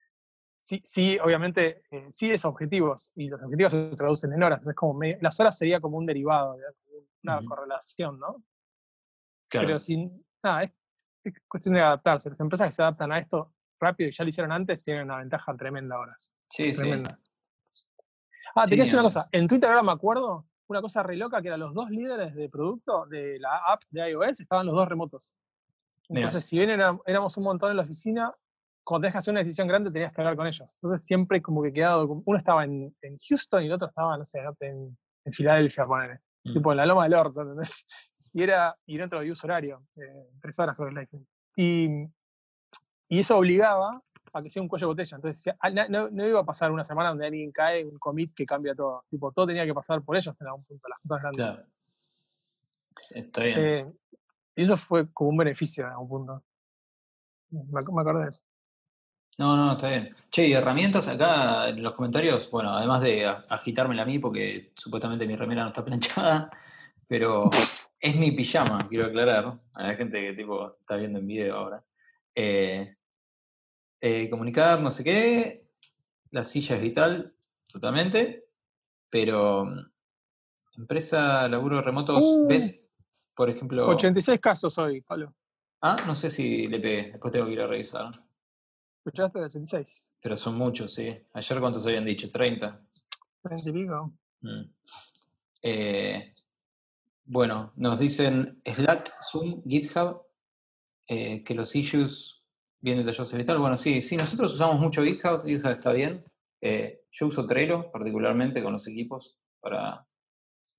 sí, sí, obviamente, eh, sí es objetivos y los objetivos se traducen en horas. Es como medio- las horas sería como un derivado, una correlación, ¿no? Claro. Pero sin, nada, es, es cuestión de adaptarse. Las empresas que se adaptan a esto rápido y ya lo hicieron antes tienen una ventaja tremenda ahora. sí, sí. Tremenda. Ah, Sí, te quería decir una cosa. En Twitter ahora me acuerdo, una cosa re loca que eran los dos líderes de producto de la app de iOS, estaban los dos remotos. Entonces, si bien era- éramos un montón en la oficina, cuando tenías que hacer una decisión grande tenías que hablar con ellos. Entonces siempre como que quedado, como- uno estaba en, en Houston y el otro estaba, no sé, en, en Filadelfia, ponele. Mm. Tipo en la loma del orto, ¿entendés? [LAUGHS] Y era, y dentro del uso horario, eh, tres horas sobre el iPhone. Y, y eso obligaba a que sea un cuello de botella. Entonces, no, no- no iba a pasar una semana donde alguien cae, un commit que cambia todo. Tipo, todo tenía que pasar por ellos en algún punto, las cosas grandes. Claro. Está bien. Eh, y eso fue como un beneficio en algún punto. Me, ac- me acordé de eso. No, no, está bien. Che, y herramientas acá en los comentarios, bueno, además de a- agitármela a mí porque supuestamente mi remera no está [LAUGHS] planchada, pero es mi pijama, quiero aclarar a la gente que tipo está viendo en video ahora. Eh, eh, comunicar, no sé qué, la silla es vital, totalmente, pero mm, empresa, laburo remotos, Uh. ¿ves? Por ejemplo, 86 casos hoy, Pablo. ah, no sé si le pegué, después tengo que ir a revisar, ¿Escuchaste de 86? pero son muchos, sí. Ayer cuántos habían dicho, 30. 30 y pico. Mm. Eh, bueno, nos dicen Slack, Zoom, GitHub, eh, que los issues vienen detallados en tal. Bueno, sí, sí, nosotros usamos mucho GitHub, GitHub está bien. Eh, yo uso Trello, particularmente con los equipos, para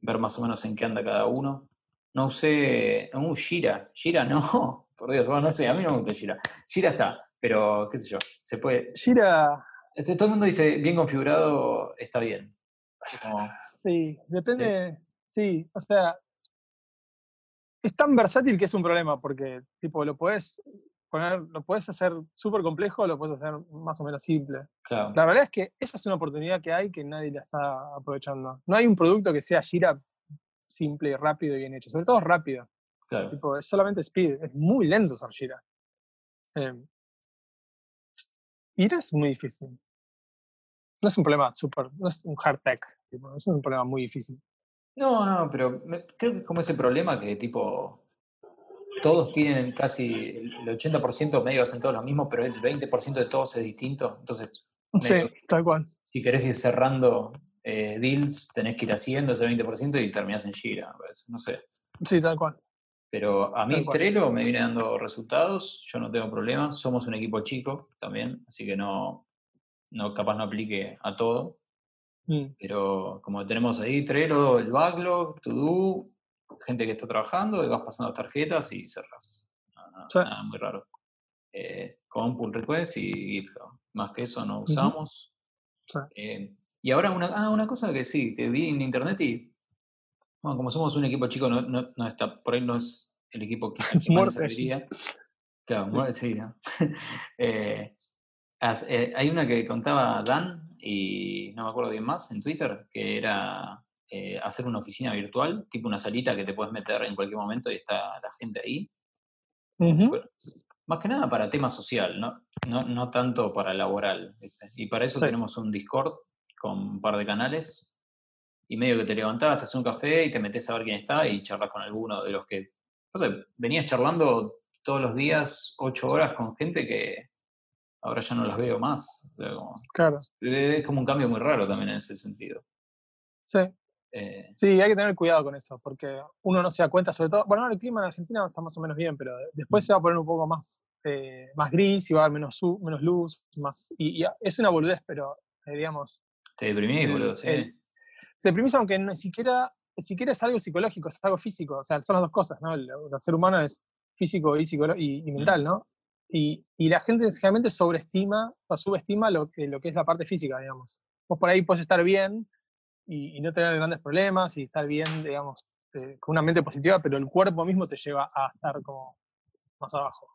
ver más o menos en qué anda cada uno. No usé, no, Jira, Jira no, [LAUGHS] por Dios, bueno, no sé, a mí no me gusta Jira. Jira está, pero qué sé yo, se puede. Gira, este, todo el mundo dice bien configurado, está bien. Como- sí, depende. Sí, o sea, es tan versátil que es un problema, porque tipo lo puedes poner, lo puedes hacer súper complejo, lo puedes hacer más o menos simple. claro. La verdad es que esa es una oportunidad que hay que nadie la está aprovechando. No hay un producto que sea Gira simple, rápido y bien hecho. Sobre todo rápido. Claro. Tipo, es solamente speed. Es muy lento usar Gira. Eh, y no es muy difícil. No es un problema súper, no es un hard tech. Tipo, es un problema muy difícil. No, no, pero me- creo que es como ese problema que tipo todos tienen casi el 80% medio hacen todos lo mismo, pero el 20% de todos es distinto. Entonces, Sí, medio- tal cual. si querés ir cerrando eh, deals, tenés que ir haciendo ese 20% y terminás en Gira. pues, No sé. Sí, tal cual. Pero a mí. Trello me viene dando resultados, yo no tengo problema, somos un equipo chico también, así que no, no capaz no aplique a todo, Mm, pero como tenemos ahí Trello, el backlog, to do, gente que está trabajando, y vas pasando tarjetas y cerras. No, Sí. Nada muy raro. Eh, con pull request y GitHub. Más que eso no usamos. Sí. Eh, y ahora una, ah, una cosa que sí, que vi en internet y bueno, como somos un equipo chico, no, no, no está, por ahí no es el equipo que, que más serviría. Claro, sí, ¿no? [LAUGHS] Eh, eh, hay una que contaba Dan y no me acuerdo bien más en Twitter, que era eh, hacer una oficina virtual, tipo una salita que te puedes meter en cualquier momento y está la gente ahí. Bueno, más que nada para tema social, no, no, no tanto para laboral. ¿viste? Y para eso Sí. tenemos un Discord con un par de canales. Y medio que te levantás, te haces un café y te metes a ver quién está y charlas con alguno de los que. No sé, venías charlando todos los días, ocho horas con gente que ahora ya no las veo más. O sea, como- Claro. es como un cambio muy raro también en ese sentido. Sí. Eh, Sí, hay que tener cuidado con eso, porque uno no se da cuenta, sobre todo, bueno, el clima en Argentina está más o menos bien, pero después se va a poner un poco más, eh, más gris y va a haber menos, luz, más, y, y es una boludez, pero eh, digamos, te deprimís, El- boludo. sí. el- te deprimís aunque ni siquiera, ni siquiera es algo psicológico, es algo físico, o sea, son las dos cosas, ¿no? El, el ser humano es físico y, y, y mental, ¿no? Y, y la gente generalmente sobreestima o subestima lo que, lo que es la parte física, digamos. Vos por ahí puedes estar bien y, y no tener grandes problemas y estar bien, digamos, eh, con una mente positiva, pero el cuerpo mismo te lleva a estar como más abajo.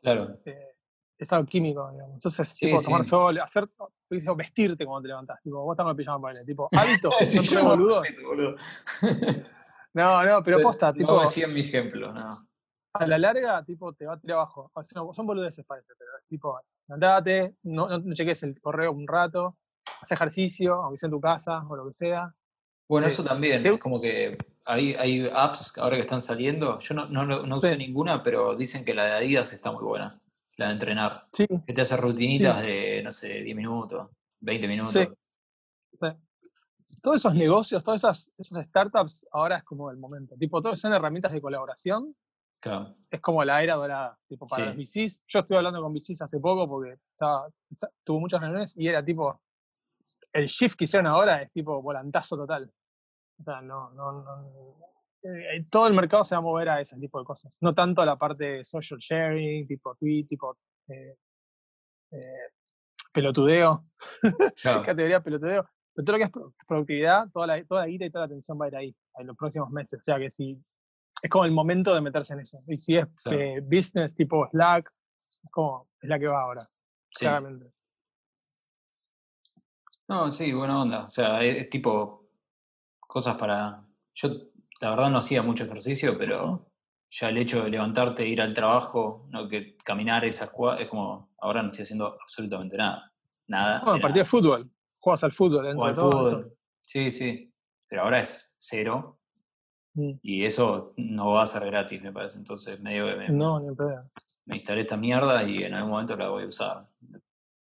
Claro. Eh, es algo químico, digamos. Entonces, Sí, tipo, sí. tomar sol, hacer, digo, vestirte cuando te levantás. Tipo, vos estás con el pijama para tipo, [LAUGHS] hábito, Sí, son yo re no boludos. respeto, boludo. [LAUGHS] No, no, pero posta, no tipo, decía mi ejemplo, no. a la larga, tipo, te va a tirar abajo. O sea, no, son boludeces parece, pero es tipo, andate, no, no, no cheques el correo un rato, haz ejercicio, aunque sea en tu casa o lo que sea. Bueno, Eh, eso también, te- es como que hay, hay apps ahora que están saliendo, yo no, no, no usé ninguna, pero dicen que la de Adidas está muy buena, la de entrenar, Sí, que te hace rutinitas de, no sé, 10 minutos, 20 minutos. Sí. sí. Todos esos negocios, todas esas, esas startups, ahora es como el momento. Tipo, todas son herramientas de colaboración Claro. es como la era dorada, tipo para Sí. los VCs. Yo estuve hablando con VCs hace poco porque estaba, esta- tuvo muchas reuniones y era tipo, el shift que hicieron ahora es tipo volantazo total. O sea, no, no, no- eh, eh, todo el mercado se va a mover a ese tipo de cosas, no tanto a la parte de social sharing, tipo tweet, tipo eh, eh, pelotudeo, [LAUGHS] Claro. categoría pelotudeo, pero todo lo que es pro- productividad, toda la, toda la guita y toda la atención va a ir ahí en los próximos meses. O sea que si es como el momento de meterse en eso. Y si es Claro. business tipo Slack, es como, es la que va ahora, Sí. claramente. No, sí, buena onda. O sea, es, es tipo cosas para. Yo, la verdad, no hacía mucho ejercicio, pero ya el hecho de levantarte, ir al trabajo, no que caminar esas cuadras, es como. Ahora no estoy haciendo absolutamente nada. Nada. Bueno, partido de fútbol, juegas al fútbol dentro al de todo. eso. fútbol. Sí, sí. Pero ahora es cero. Mm. Y eso no va a ser gratis, me parece. Entonces, medio que me, No, ni me instalé esta mierda y en algún momento la voy a usar.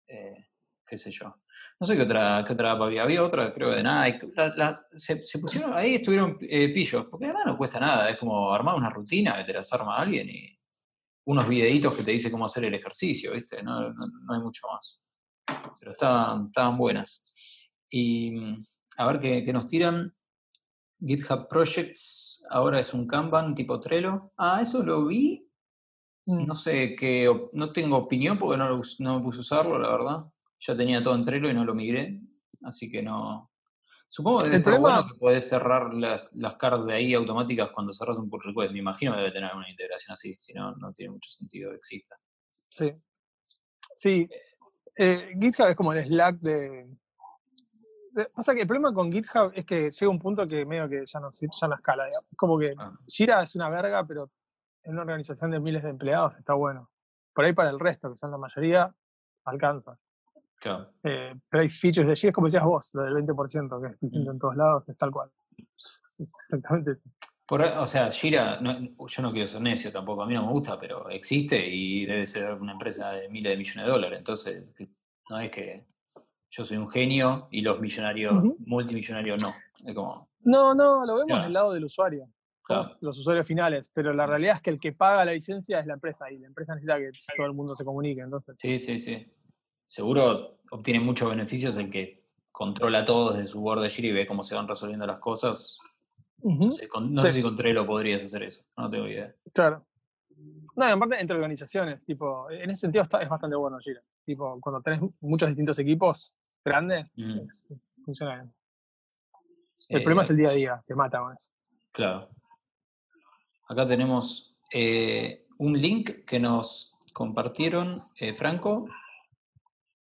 Eh, qué sé yo. No sé qué otra, qué otra había. Había otra, creo, de nada. y la- la- se, se pusieron, ahí estuvieron eh, pillos, porque además no cuesta nada. Es como armar una rutina que te las arma alguien y unos videitos que te dice cómo hacer el ejercicio, ¿viste? No, no, no hay mucho más. Pero estaban, estaban buenas. Y a ver qué, qué nos tiran. GitHub Projects ahora es un Kanban tipo Trello. Ah, eso lo vi. Mm. No sé qué, no tengo opinión porque no, no me puse a usarlo, la verdad. Ya tenía todo en Trello y no lo migré, así que no. Supongo que problema- bueno que podés cerrar las, las cards de ahí automáticas cuando cerras un pull request. Me imagino que debe tener una integración así, si no, no tiene mucho sentido que exista. Sí. Sí. Eh, GitHub es como el Slack de, Pasa que el problema con GitHub es que llega un punto que medio que ya no, ya no escala. digamos. Es como que Ah, Jira es una verga, pero en una organización de miles de empleados está bueno. Por ahí para el resto, que son la mayoría, alcanza. Claro. Eh, pero hay features de Jira, es como decías vos, lo del 20%, que es distinto Mm. en todos lados, es tal cual. Es exactamente eso. Por, o sea, Jira, no- yo no quiero ser necio tampoco, a mí no me gusta, pero existe y debe ser una empresa de miles de millones de dólares. Entonces, no es que yo soy un genio y los millonarios, multimillonarios no. Es como, No, no, lo vemos Ya. del lado del usuario. somos los usuarios finales, pero la realidad es que el que paga la licencia es la empresa y la empresa necesita que todo el mundo se comunique. Entonces. Sí, sí, sí. Seguro obtiene muchos beneficios el que controla todo desde su board de Giri y ve cómo se van resolviendo las cosas. No, sé, si con Trello podrías hacer eso, no tengo idea. Claro. No, y aparte entre organizaciones, tipo, en ese sentido está, es bastante bueno Gira. Tipo, cuando tenés muchos distintos equipos grandes, funciona bien. El problema es el día a día, te mata más. Claro. Acá tenemos eh, un link que nos compartieron, eh, Franco.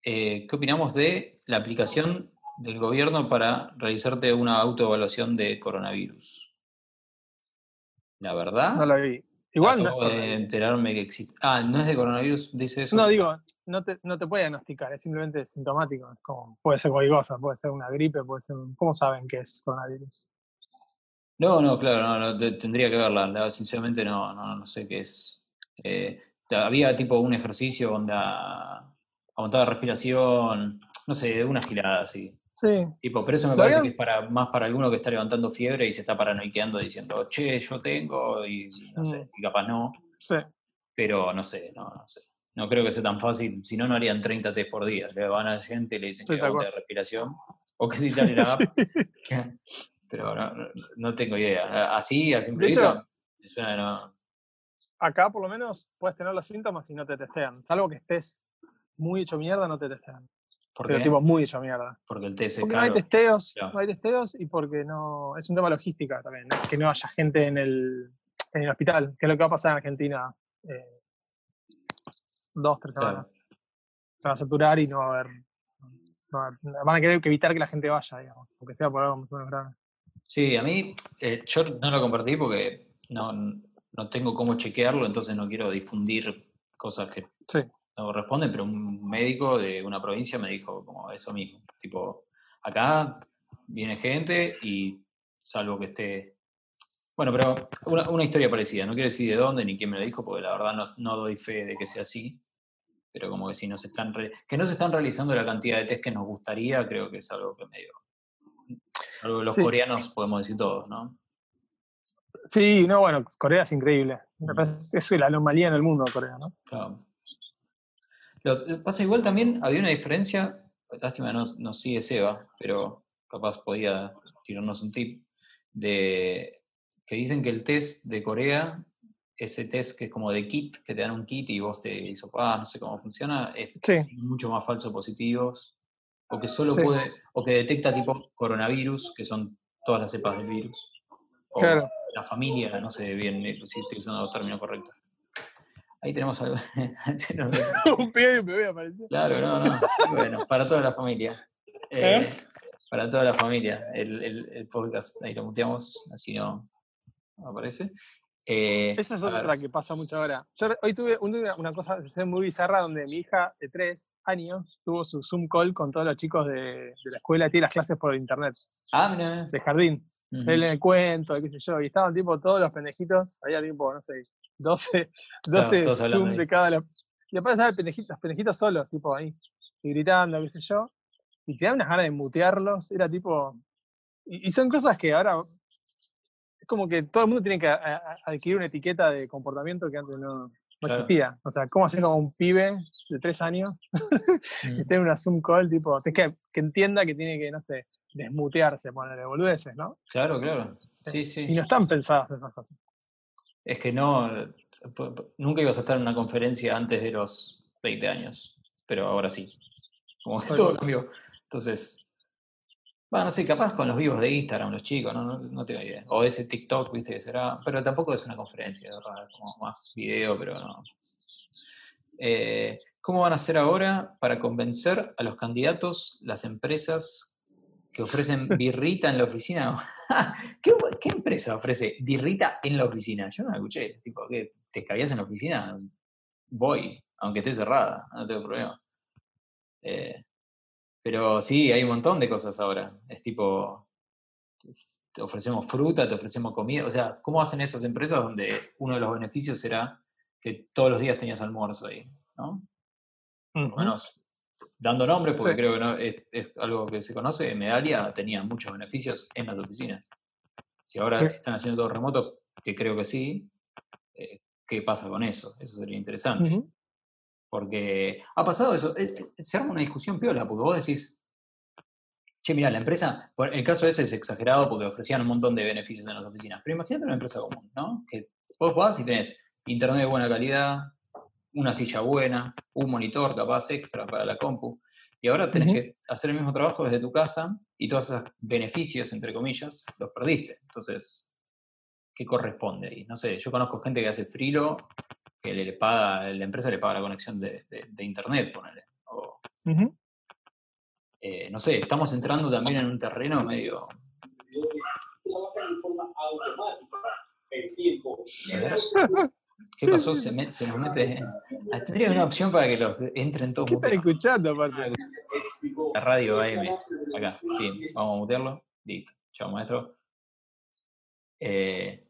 Eh, ¿Qué opinamos de la aplicación del gobierno para realizarte una autoevaluación de coronavirus? La verdad. No la vi. Igual no de enterarme que existe. Ah, no es de coronavirus, dice eso. No, digo, no te, no te puede diagnosticar, es simplemente sintomático. como, puede ser cualquier cosa, puede ser una gripe, puede ser. ¿Cómo saben que es coronavirus? No, no, claro, no, tendría que verla. Sinceramente no, no, no sé qué es. Eh, había tipo un ejercicio donde aumentaba respiración, no sé, una girada así. Sí. Tipo, pero eso me parece que es para, más para alguno que está levantando fiebre y se está paranoiqueando diciendo, che, yo tengo, y no sé, mm. y capaz no. Sí. Pero no sé, no, no sé. No creo que sea tan fácil, si no, no harían 30 test por día. Le van a la gente y le dicen que aguante de respiración. O que si tal la [LAUGHS] app. [LAUGHS] pero no, no, tengo idea. Así, a simple vista, me suena no. Acá, por lo menos, puedes tener los síntomas y no te testean. Salvo que estés muy hecho mierda, no te testean. ¿Por pero tipo muy hecho mierda. Porque el test es porque No hay testeos, no hay testeos y porque no. Es un tema logística también, que no haya gente en el, en el hospital, que es lo que va a pasar en Argentina eh, dos, tres semanas. Se va a saturar y no va a haber. van a querer evitar que la gente vaya, digamos, aunque sea por algo más grave. Sí, a mí, eh, yo no lo compartí porque no, no tengo cómo chequearlo, entonces no quiero difundir cosas que sí no responden, pero un médico de una provincia me dijo como eso mismo. Tipo, acá viene gente y salvo que esté... Bueno, pero una, historia parecida, no quiero decir de dónde ni quién me lo dijo, porque la verdad no, doy fe de que sea así, pero como que si no se están que no se están realizando la cantidad de test que nos gustaría, creo que es algo que medio... Algo los coreanos podemos decir todos, ¿no? Sí, no, bueno, Corea es increíble. Es la anomalía en el mundo, Corea, ¿no? Claro pasa igual también, había una diferencia, lástima no, no sigue Seba, pero capaz podía tirarnos un tip, de que dicen que el test de Corea, ese test que es como de kit, que te dan un kit y vos te hizo, ah, no sé cómo funciona, es mucho más falso positivos, o que solo puede, o que detecta tipo coronavirus, que son todas las cepas del virus. O la familia, no sé bien si estoy usando los términos correctos. Ahí tenemos algo. [LAUGHS] [LAUGHS] un pibe y un bebé apareció. Claro, no, no. [LAUGHS] Bueno, para toda la familia. ¿Eh? Para toda la familia. El, el, podcast, ahí lo muteamos, así no, aparece. Eh, Esa es otra que pasa mucho ahora. Yo hoy tuve una cosa muy bizarra donde mi hija de tres años tuvo su Zoom call con todos los chicos de, la escuela, tiene las clases por internet. Ah, mira. De jardín. Él en el cuento, qué sé yo. Y estaban tipo todos los pendejitos, había tipo, no sé, 12, 12 Zoom de cada. Los... Y después estaban los pendejitos solos, tipo ahí, y gritando, qué sé yo. Y te dan unas ganas de mutearlos. Era tipo. Y, son cosas que ahora. Es como que todo el mundo tiene que adquirir una etiqueta de comportamiento que antes no, no existía. O sea, ¿cómo hacer como un pibe de tres años [LAUGHS] que esté en una Zoom call, tipo, que, que entienda que tiene que, no sé, desmutearse, ponerle boludeces, ¿no? Claro, claro. Sí, sí. Y no están pensadas esas cosas es que no, nunca ibas a estar en una conferencia antes de los 20 años, pero ahora sí. Como que todo cambió. Entonces, bueno, no sé, capaz con los vivos de Instagram, los chicos, no, no, tengo idea. O ese TikTok, viste, que será. Pero tampoco es una conferencia, ¿verdad? como más video, pero no. Eh, ¿Cómo van a hacer ahora para convencer a los candidatos, las empresas que ofrecen birrita en la oficina? [LAUGHS] ¿Qué, empresa ofrece birrita en la oficina? Yo no la escuché. Tipo, ¿qué? ¿Te caías en la oficina? Voy, aunque esté cerrada, no tengo problema. Eh, pero sí, hay un montón de cosas ahora. Es tipo, te ofrecemos fruta, te ofrecemos comida. O sea, ¿cómo hacen esas empresas donde uno de los beneficios será que todos los días tenías almuerzo ahí? ¿no? Por lo menos dando nombres, porque creo que no, es, algo que se conoce, Medalia tenía muchos beneficios en las oficinas. Si ahora están haciendo todo remoto, que creo que sí, eh, ¿qué pasa con eso? Eso sería interesante. Porque ha pasado eso, eh, eh, se arma una discusión piola, porque vos decís, che, mira, la empresa, el caso ese es exagerado porque ofrecían un montón de beneficios en las oficinas, pero imagínate una empresa común, ¿no? Que vos vas y tenés internet de buena calidad, una silla buena, un monitor capaz extra para la compu, y ahora tenés que hacer el mismo trabajo desde tu casa y todos esos beneficios, entre comillas, los perdiste. Entonces, ¿qué corresponde ahí? No sé, yo conozco gente que hace frilo, que le, le paga, la empresa le paga la conexión de, de- de internet, ponele. O, eh, no sé, estamos entrando también en un terreno medio... A [LAUGHS] ver, ¿Qué pasó? Se, me- se nos mete... Ah, Tendría una opción para que los entren todos ¿Qué están escuchando aparte? La radio AM. Acá, bien, vamos a mutearlo. Listo. Chao, maestro. Eh,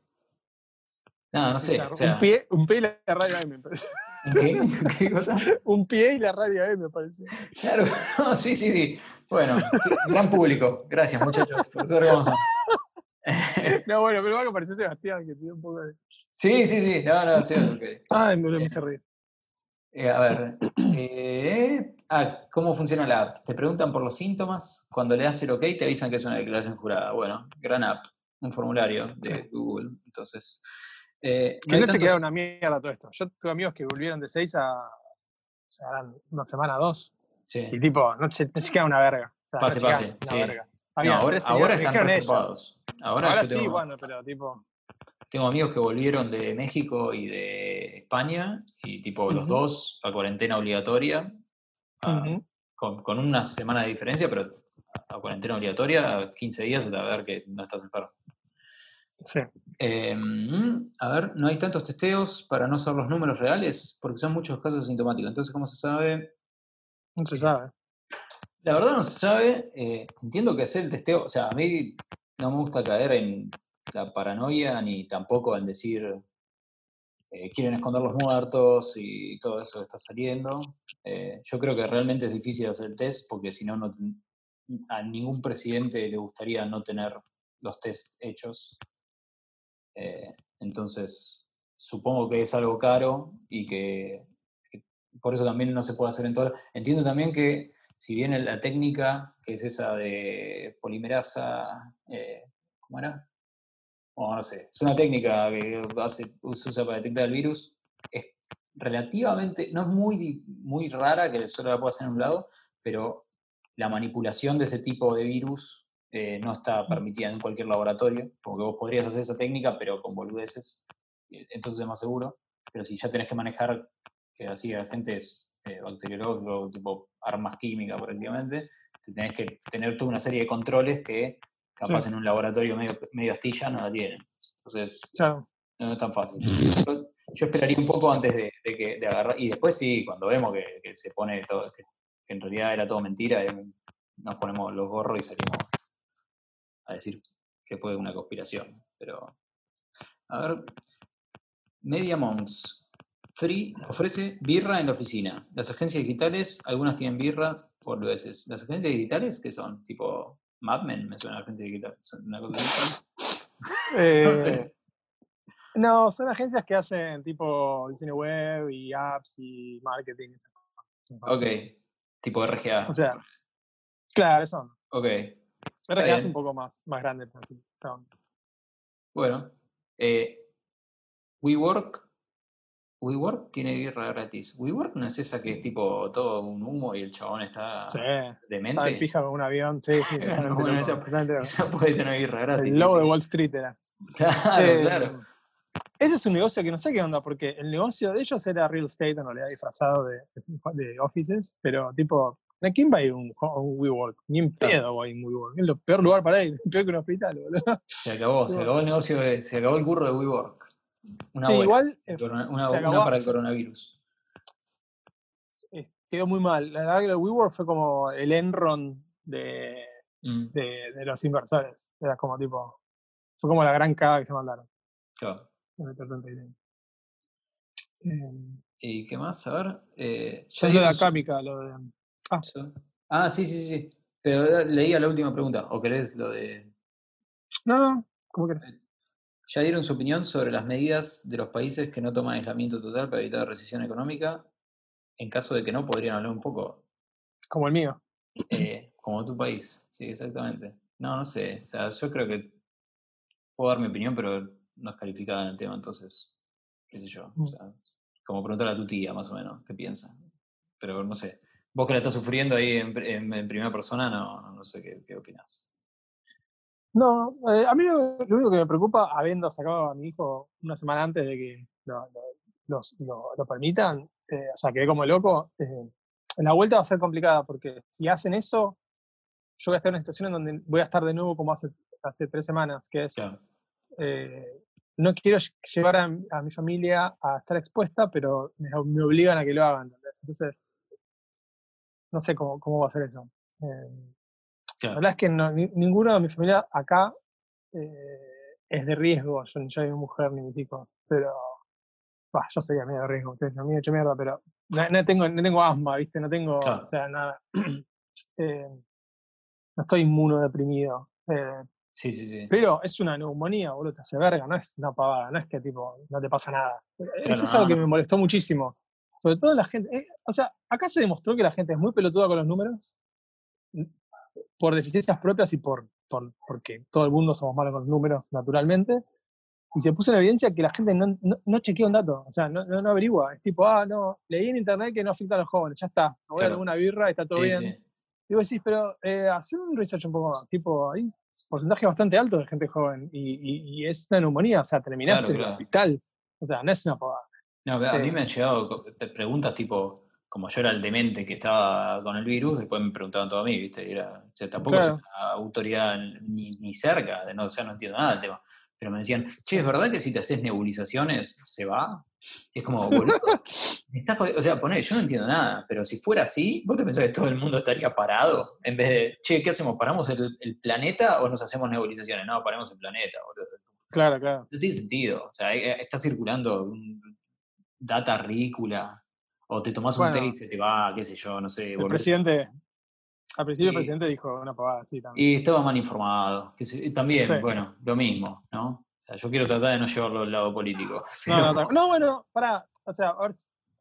nada, no sé. O sea, un, pie, un pie y la radio AM, me parece. ¿qué? ¿Qué cosa? [LAUGHS] Un pie y la radio AM, me parece. Claro, [LAUGHS] no, sí, sí, sí. Bueno, gran público. Gracias, muchachos. Profesor Gonzo. No, bueno, pero va que apareció Sebastián, que tiene un poco de. Sí, sí, sí. No, no, sí, [COUGHS] ok. Ay, no le hice reír. Eh, a ver. eh, ah, ¿cómo funciona la app? Te preguntan por los síntomas. Cuando le das el OK, te avisan que es una declaración jurada. Bueno, gran app. Un formulario de Google. Entonces. eh, Que no tantos- queda una mierda todo esto. Yo tengo amigos que volvieron de 6 a. O sea, eran una semana, dos. Sí. Y tipo, no se, no se queda una verga. O sea, Pase, no pase, una sí. verga. Había ahora, están reservados. Ahora, sí, tengo, bueno, pero tipo. tengo amigos que volvieron de México y de España y tipo los dos a cuarentena obligatoria. a- ujú. con, con una semana de diferencia, pero a, a cuarentena obligatoria, 15 días, se te va a ver que no estás enfermo. Sí. Eh, mm, a ver, no hay tantos testeos para no saber los números reales, porque son muchos casos asintomáticos. Entonces, ¿cómo se sabe? No se sabe. La verdad no se sabe. eh, entiendo que hacer el testeo, o sea, a mí no me gusta caer en la paranoia ni tampoco en decir eh, quieren esconder los muertos y todo eso que está saliendo. Eh, yo creo que realmente es difícil hacer el test porque si no, a ningún presidente le gustaría no tener los test hechos. Eh, entonces, supongo que es algo caro y que, que por eso también no se puede hacer en todo. Entiendo también que si bien la técnica, que es esa de polimerasa, eh, ¿cómo era? Bueno, no sé, es una técnica que hace- se usa para detectar el virus, es relativamente, no es muy, muy rara que solo la pueda hacer en un lado, pero la manipulación de ese tipo de virus eh, no está permitida en cualquier laboratorio, como que vos podrías hacer esa técnica, pero con boludeces, eh, entonces es más seguro, pero si ya tenés que manejar, que así agentes eh, bacteriológicos, tipo armas químicas prácticamente, te tenés que tener toda una serie de controles que capaz Sí. en un laboratorio medio, medio astilla no la tienen. Entonces, Claro. no es tan fácil. Yo, yo esperaría un poco antes de, de que, de agarrar. Y después sí, cuando vemos que, que se pone todo, que, que en realidad era todo mentira, eh, nos ponemos los gorros y salimos a decir que fue una conspiración. Pero, a ver, Media Monks. Free ofrece birra en la oficina. Las agencias digitales, algunas tienen birra por veces. ¿Las agencias digitales qué son? Tipo Mad Men, me suena a agencia digital. ¿Son una cosa? Eh, no, son agencias que hacen tipo diseño web y apps y marketing. Ok, tipo RGA. O sea, claro, son. ok, RGA es un poco más, más grande. pero sí, son. bueno. Eh, WeWork. WeWork tiene birra gratis. WeWork no es esa que es tipo todo un humo y el chabón está Sí, está de demente. pija con un avión. Sí, [LAUGHS] Bueno, esa-. [LAUGHS] Esa puede tener birra gratis. El logo de Wall Street era. Claro, Eh, claro. Ese es un negocio que no sé qué onda, porque el negocio de ellos era real estate, en realidad disfrazado de, de offices, pero tipo, ¿a quién va a ir un, WeWork? Ni en pedo va a ir un WeWork. Es lo peor lugar para ir, [LAUGHS] peor que un hospital, boludo. Se acabó, se acabó el negocio, de- se acabó el curro de WeWork. Una sí, buena, igual eh, una, una para el coronavirus. eh, quedó muy mal. La verdad que WeWork fue como el Enron de, Mm, de, de los inversores. Era como tipo, fue como la gran caga que se mandaron. claro. Eh, ¿Y qué más? A ver. Eh, ya es lo de dimos- Acámica, lo de. Ah, sí, sí, sí. sí. Pero eh, leía la última pregunta. ¿O querés lo de.? No, no, ¿cómo querés? Ya dieron su opinión sobre las medidas de los países que no toman aislamiento total para evitar recesión económica. En caso de que no, podrían hablar un poco. Como el mío. Eh, como tu país, sí, exactamente. No, no sé. O sea, yo creo que puedo dar mi opinión, pero no es calificada en el tema, entonces, qué sé yo. O Mm. sea, como preguntar a tu tía, más o menos, qué piensa. Pero no sé. Vos que la estás sufriendo ahí en, en- en primera persona, no, no sé qué, qué opinás. No, eh, a mí lo, lo único que me preocupa, habiendo sacado a mi hijo una semana antes de que lo, lo- los- lo- lo permitan, eh, o sea, quedé como loco, eh, la vuelta va a ser complicada porque si hacen eso, yo voy a estar en una situación en donde voy a estar de nuevo como hace, hace tres semanas, que es, Claro. eh, no quiero lle- llevar a, mi- a mi familia a estar expuesta, pero me, me obligan a que lo hagan. Entonces, no sé cómo, cómo va a ser eso. Eh, la verdad es que no- ni- ninguno de mi familia acá eh, es de riesgo. Yo, yo ni mujer ni mis hijos, pero bah, yo sería medio de riesgo, ustedes no me han hecho mierda, pero no, no tengo, no tengo asma, ¿viste? No tengo, Claro. o sea, nada. [CLEARS THROAT] Eh, no estoy inmunodeprimido. Eh, Sí, sí, sí. pero es una neumonía, boludo, te hace verga, no es una pavada, no es que tipo, no te pasa nada. Eso es algo que me molestó muchísimo. Sobre todo la gente, eh, o sea, acá se demostró que la gente es muy pelotuda con los números, por deficiencias propias y por, por porque todo el mundo somos malos con los números naturalmente. Y se puso en evidencia que la gente no, no, no chequea un dato, o sea, no, no, no averigua. Es tipo, ah, no, leí en internet que no afecta a los jóvenes, ya está, me voy a Claro. tomar una birra está todo Sí, bien. sí. Y vos decís, pero eh, hacer un research un poco más, tipo, hay porcentaje bastante alto de gente joven y, y- y es una neumonía, o sea, terminás Claro, en el claro. hospital. O sea, no es una pavada. No, a mí Eh. me han llegado preguntas tipo, como yo era el demente que estaba con el virus, después me preguntaban todo a mí, ¿viste? Era, o sea, tampoco Claro. una autoridad ni, ni cerca, de no, o sea, no entiendo nada del tema. Pero me decían, che, ¿es verdad que si te haces nebulizaciones se va? Y es como, boludo, estás o sea, poné, yo no entiendo nada, pero si fuera así, ¿vos te pensás que todo el mundo estaría parado? En vez de, che, ¿qué hacemos? ¿Paramos el, el planeta o nos hacemos nebulizaciones? No, paremos el planeta, boludo. Claro, claro. No tiene sentido. O sea, eh, está circulando data ridícula. O te tomás un té y se te va, qué sé yo, no sé. El volvés- presidente, al principio el presidente dijo una pavada así también. Y estaba mal informado. Que se- también, Sí. bueno, lo mismo, ¿no? O sea, yo quiero tratar de no llevarlo al lado político. [LAUGHS] No, no, no, no, bueno, pará, o sea, a ver,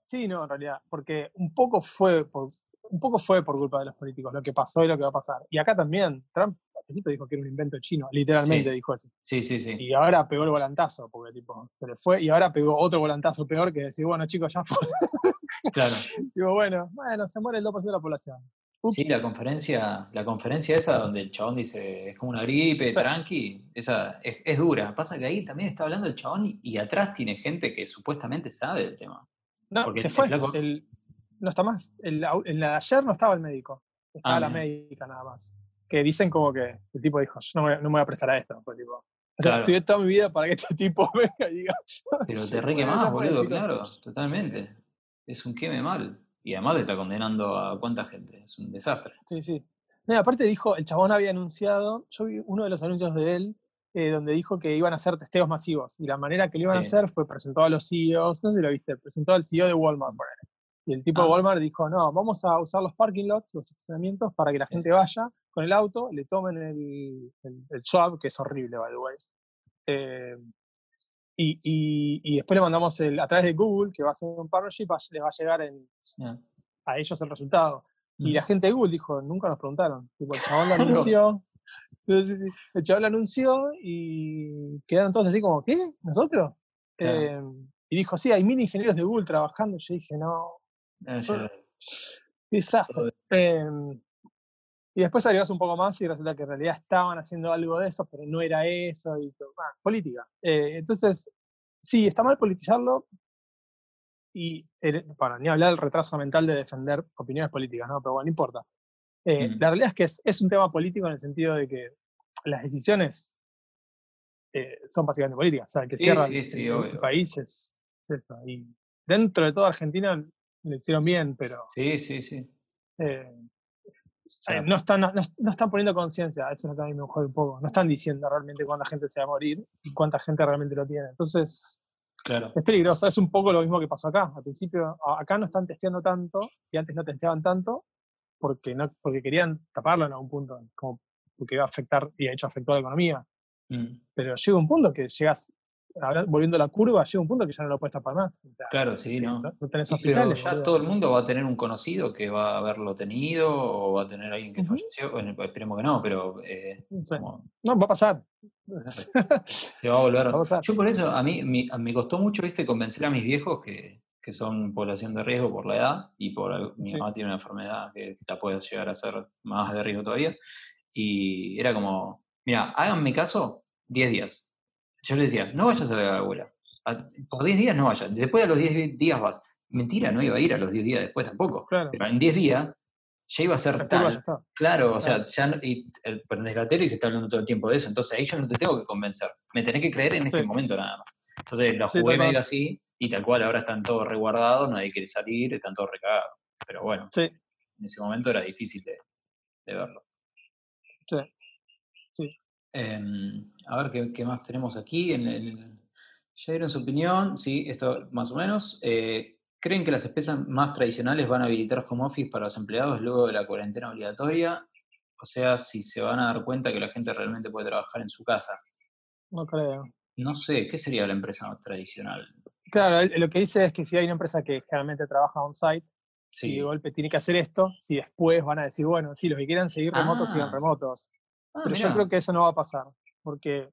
sí, no, en realidad, porque un poco fue por, un poco fue por culpa de los políticos lo que pasó y lo que va a pasar. Y acá también, Trump principio dijo que era un invento chino, literalmente Sí. dijo eso. Sí, sí, sí. Y ahora pegó el volantazo, porque tipo, se le fue, y ahora pegó otro volantazo peor que decir, bueno, chicos, ya fue. [LAUGHS] Claro. Digo, bueno, bueno, se muere el 2% de la población. Ups. Sí, la conferencia, la conferencia esa donde el chabón dice es como una gripe, tranqui, esa es, es dura. Pasa que ahí también está hablando el chabón y, y atrás tiene gente que supuestamente sabe del tema. No, porque se el fue. flaco- el- no está más. El- en la de ayer no estaba el médico. Estaba Ah, la mira. médica nada más. Que dicen como que el tipo dijo, yo no me, no me voy a prestar a esto. Fue tipo, o sea, Claro. estudié toda mi vida para que este [LAUGHS] tipo venga y diga. Pero te re Bueno, quemás, ya fue, boludo, claro, totalmente. Es un queme mal. Y además te está condenando a cuánta gente. Es un desastre. Sí, sí. No, aparte dijo, el chabón había anunciado, yo vi uno de los anuncios de él, eh, donde dijo que iban a hacer testeos masivos. Y la manera que lo iban a hacer fue presentó a los CEOs, no sé si lo viste, presentó al CEO de Walmart. ponele. Y el tipo de Ah. Walmart dijo, no, vamos a usar los parking lots, los estacionamientos, para que la gente vaya con el auto, le tomen el, el, el swab, que es horrible, by the way. Eh, y, y, y después le mandamos el, a través de Google, que va a ser un partnership, va- les va a llegar en, Ya. a ellos el resultado. Y la Ujú. gente de Google dijo, nunca nos preguntaron. Tipo, el chabón lo [LAUGHS] anunció. El chabón lo anunció y quedaron todos así como, ¿qué? ¿Nosotros? Eh, y dijo, sí, hay mil ingenieros de Google trabajando. Yo dije, no, Todo- Eh, y después agregás un poco más y resulta que en realidad estaban haciendo algo de eso, pero no era eso. Y todo. Ah, política. Eh, entonces, sí, está mal politizarlo. Y para ni hablar del retraso mental de defender opiniones políticas, ¿no? Pero bueno, no importa. Eh, Mm. La realidad es que es, es un tema político en el sentido de que las decisiones eh, son básicamente políticas. O sea, el que Sí, cierra sí, el- sí, el, obvio. país es, es eso. Y dentro de toda Argentina lo hicieron bien, pero Sí, sí, sí. eh, eh, no, están, no, no están poniendo conciencia. Eso es lo que a mí me jode un poco. No están diciendo realmente cuánta gente se va a morir y cuánta gente realmente lo tiene. Entonces, claro. es peligroso. Es un poco lo mismo que pasó acá. Al principio, acá no están testeando tanto y antes no testeaban tanto porque, no, porque querían taparlo en algún punto, como porque iba a afectar y de hecho afectó a la economía. Mm. Pero llega un punto que llegas ahora, volviendo a la curva, llega un punto que ya no lo puedes tapar más. O sea, Claro, sí, no. no, no tenés Sí, pero hospitales. ya todo el mundo va a tener un conocido que va a haberlo tenido o va a tener alguien que falleció. Bueno, esperemos que no, pero eh, Sí. como No, va a pasar. [LAUGHS] se va a volver. [LAUGHS] Va a pasar. Yo por eso, a mí mi- me costó mucho, viste, convencer a mis viejos que, que son población de riesgo por la edad y por mi Sí. mamá tiene una enfermedad que la puede llegar a ser más de riesgo todavía. Y era como, mira, háganme caso 10 días. Yo le decía, no vayas a ver a la abuela. A- Por 10 días no vayas. Después de los 10 días vas. Mentira, no iba a ir a los 10 días después tampoco. Claro. Pero en 10 días ya iba a ser La tal. Claro, o sea, ya no- y el, prendés la tele y se está hablando todo el tiempo de eso. Entonces ahí yo no te tengo que convencer. Me tenés que creer en este Sí. momento nada más. Entonces lo Sí, jugué cual. medio así y tal cual ahora están todos reguardados, nadie quiere salir, están todos recagados. Pero bueno, Sí, en ese momento era difícil de, de verlo. sí. Sí. Em, a ver ¿qué, qué más tenemos aquí. En el, ya dieron su opinión, sí, esto más o menos. Eh, ¿Creen que las empresas más tradicionales van a habilitar home office para los empleados luego de la cuarentena obligatoria? O sea, si se van a dar cuenta que la gente realmente puede trabajar en su casa. No creo. No sé, ¿qué sería la empresa más tradicional? Claro, lo que dice es que si hay una empresa que generalmente trabaja on-site y Sí. de golpe tiene que hacer esto, si después van a decir, bueno, si los que quieran seguir remotos, sigan Ah. remotos. Ah, Pero mirá. yo creo que eso no va a pasar, porque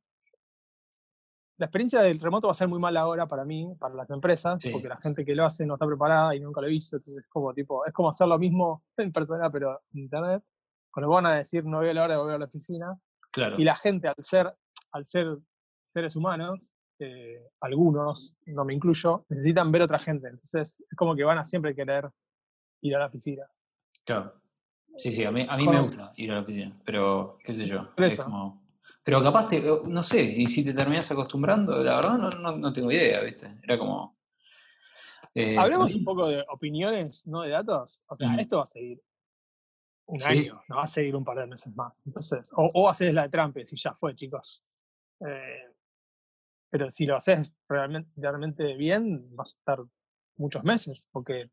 la experiencia del remoto va a ser muy mala ahora para mí, para las empresas, Sí. porque la gente que lo hace no está preparada y nunca lo hizo, entonces es como, tipo, es como hacer lo mismo [LAUGHS] en persona, pero en internet, con lo que van a decir, no veo la hora de volver a la oficina, Claro. y la gente al ser, al ser seres humanos, eh, algunos, no me incluyo, necesitan ver otra gente, entonces es como que van a siempre querer ir a la oficina. Claro. Sí, sí, a mí, a mí me gusta ir a la oficina, pero qué sé yo. Es como- Pero capaz, te, no sé, y si te terminas acostumbrando, la verdad no, no, no tengo idea, ¿viste? Era como... eh, Hablemos también- un poco de opiniones, no de datos. O sea, Mm. esto va a seguir un Sí. año, no va a seguir un par de meses más. Entonces, o, o haces la de Trump y ya fue, chicos. Eh, pero si lo haces realmente, realmente bien, vas a estar muchos meses, porque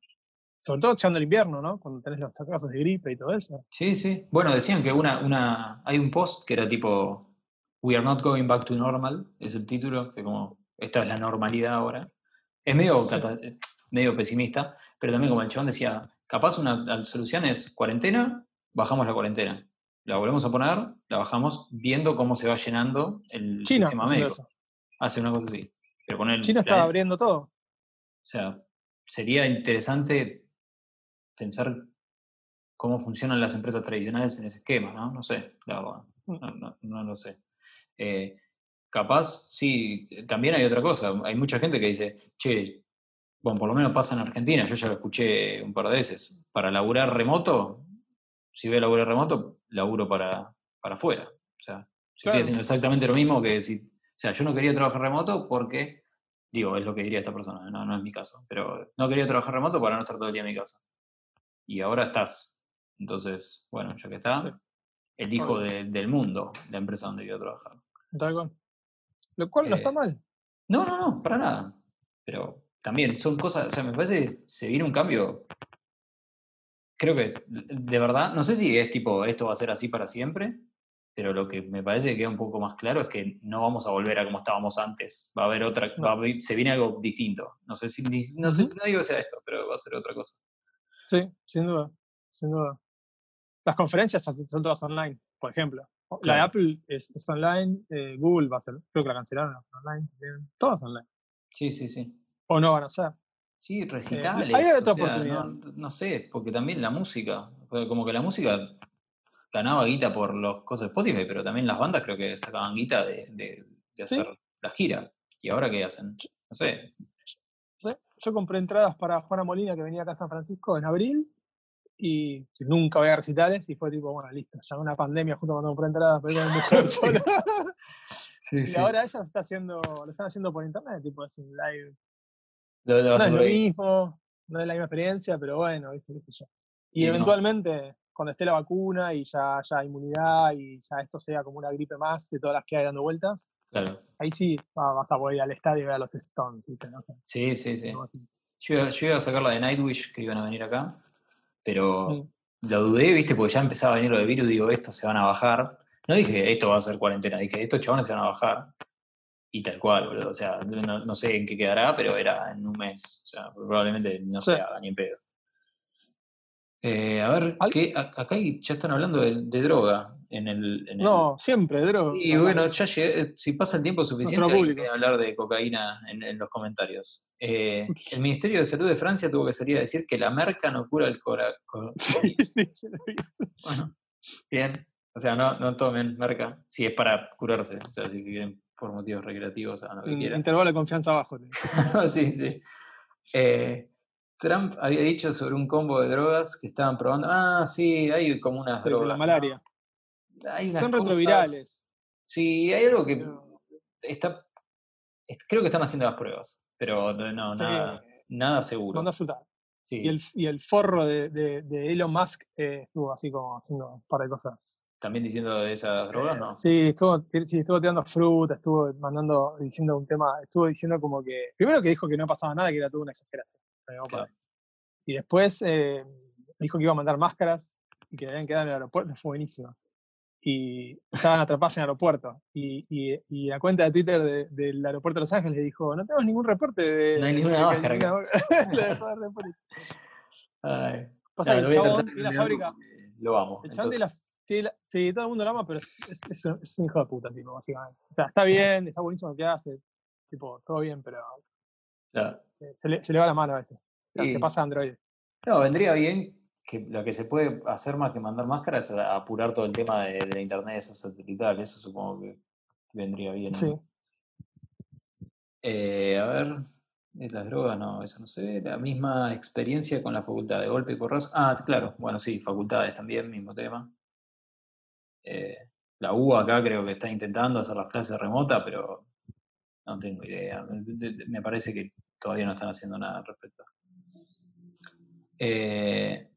sobre todo llegando el invierno, ¿no? Cuando tenés los casos de gripe y todo eso. Sí, sí. Bueno, decían que una, una, hay un post que era tipo We are not going back to normal, es el título, que como esta es la normalidad ahora. Es medio, Sí. medio pesimista, pero también como el chabón decía, capaz una solución es cuarentena, bajamos la cuarentena. La volvemos a poner, la bajamos viendo cómo se va llenando el China, sistema médico. eso. Hace una cosa así. Pero poner China está abriendo todo. o sea, sería interesante pensar cómo funcionan las empresas tradicionales en ese esquema, ¿no? No sé, la verdad. Mm. No, no- no lo sé. Eh, capaz, sí, eh, también hay otra cosa. Hay mucha gente que dice, che, bueno, por lo menos pasa en Argentina, yo ya lo escuché un par de veces. Para laburar remoto, si voy a laburar remoto, laburo para, para afuera. O sea, si Claro. estoy haciendo exactamente lo mismo que si. O sea, yo no quería trabajar remoto porque, digo, es lo que diría esta persona, no, no es mi caso, pero no quería trabajar remoto para no estar todo el día en mi casa. Y ahora estás. Entonces, bueno, ya que está, Sí. Obvio. de- del mundo la empresa donde quiero trabajar. cual. Lo cual no está Eh, mal. No, no, no, para nada. Pero también son cosas, o sea, me parece que se viene un cambio. Creo que, de verdad, no sé si es tipo, esto va a ser así para siempre, pero lo que me parece que queda un poco más claro es que no vamos a volver a como estábamos antes. Va a haber otra, No. va a se viene algo distinto. No sé si, no, sé, no digo que sea esto, pero va a ser otra cosa. Sí, sin duda, sin duda. Las conferencias ya son todas online, por ejemplo. La de. Apple es, es online, eh, Google va a ser, creo que la cancelaron la online, también. todas online. Sí, sí, sí. O no van a ser. Sí, recitales. hay otra o sea, oportunidad. no, no sé, porque también la música, como que la música ganaba guita por los cosas de Spotify, pero también las bandas creo que sacaban guita de, de- de Sí. hacer la gira. ¿Y ahora qué hacen? No sé. Yo compré entradas para Juana Molina, que venía acá a San Francisco en abril, y nunca voy a recitales, y fue tipo, bueno, listo, ya una pandemia justo cuando compré entradas para ir con mujer [LAUGHS] Sí. sola. Sí, y ahora ella está haciendo, lo están haciendo por internet, tipo, es un live. Lo, lo No es lo mismo, no es la misma experiencia, pero bueno, ¿viste? qué sé yo. Y, Y no. eventualmente, cuando esté la vacuna y ya ya inmunidad y ya esto sea como una gripe más de todas las que hay dando vueltas, Claro. ahí sí va- vas a poder ir al estadio y ver a los Stones. ¿viste? No Sí, sí, sí. Yo iba, yo iba a sacar la de Nightwish que iban a venir acá, pero Mm. lo dudé, viste, porque ya empezaba a venir lo de virus, digo, estos se van a bajar. No dije, esto va a ser cuarentena, dije, estos chabones se van a bajar. Y tal cual, boludo. O sea, no, no sé en qué quedará, pero era en un mes. O sea, probablemente no Sí. se haga ni en pedo. Eh, a ver, ¿qué? Acá ya están hablando de, de droga en el, en el- No, siempre, droga. Y bueno, ya llegué- si pasa el tiempo suficiente, hay público. que hablar de cocaína en, en los comentarios. Eh, [LAUGHS] el Ministerio de Salud de Francia tuvo que salir a decir que la merca no cura el cora. co- [LAUGHS] Sí. Bueno, bien. O sea, no, no tomen merca si es para curarse. O sea, si quieren por motivos recreativos, hagan lo que quieran. intervalo de confianza bajo. te digo. [LAUGHS] sí, sí. Eh, Trump había dicho sobre un combo de drogas que estaban probando. Ah, sí, hay como unas Sí, drogas. la ¿no? malaria. Hay unas Son cosas- retrovirales. Sí, hay algo que pero- está. es- Creo que están haciendo las pruebas, pero no, Sí, nada, nada seguro. Sí. Y el, y el forro de, de- de Elon Musk eh, estuvo así como haciendo un par de cosas. ¿También diciendo de esas drogas? No. Sí, estuvo, sí, estuvo tirando fruta, estuvo mandando, diciendo un tema, estuvo diciendo como que, primero que dijo que no pasaba nada, que era toda una exageración. Claro. Y después eh, dijo que iba a mandar máscaras y que debían quedar en el aeropuerto, fue buenísimo. Y estaban atrapados en el aeropuerto. Y, y- y la cuenta de Twitter de- del aeropuerto de Los Ángeles le dijo, no tenemos ningún reporte de... No hay ninguna de que máscara acá". ninguna- Le dejó de reporte. Ay, Pasa que el chabón de la fábrica, Lo amo. el chabón de la, sí, la- sí, todo el mundo lo ama, pero es, es- es un- es un hijo de puta, tipo, básicamente. O sea, está bien, está buenísimo lo que hace, tipo, todo bien, pero claro. eh, se le, se le va la mano a veces. O sea, Sí. se pasa a Android. No, vendría bien que lo que se puede hacer más que mandar máscaras es apurar todo el tema de, de la internet esa satelital. Eso supongo que vendría bien. Sí. Eh, a ver, las drogas, no, eso no sé. La misma experiencia con la facultad de golpe y porrazo. Ah, claro, bueno, sí, facultades también, mismo tema. Eh, la U acá creo que está intentando hacer las clases remotas, pero no tengo idea. Me- de- de- Me parece que todavía no están haciendo nada al respecto. Eh,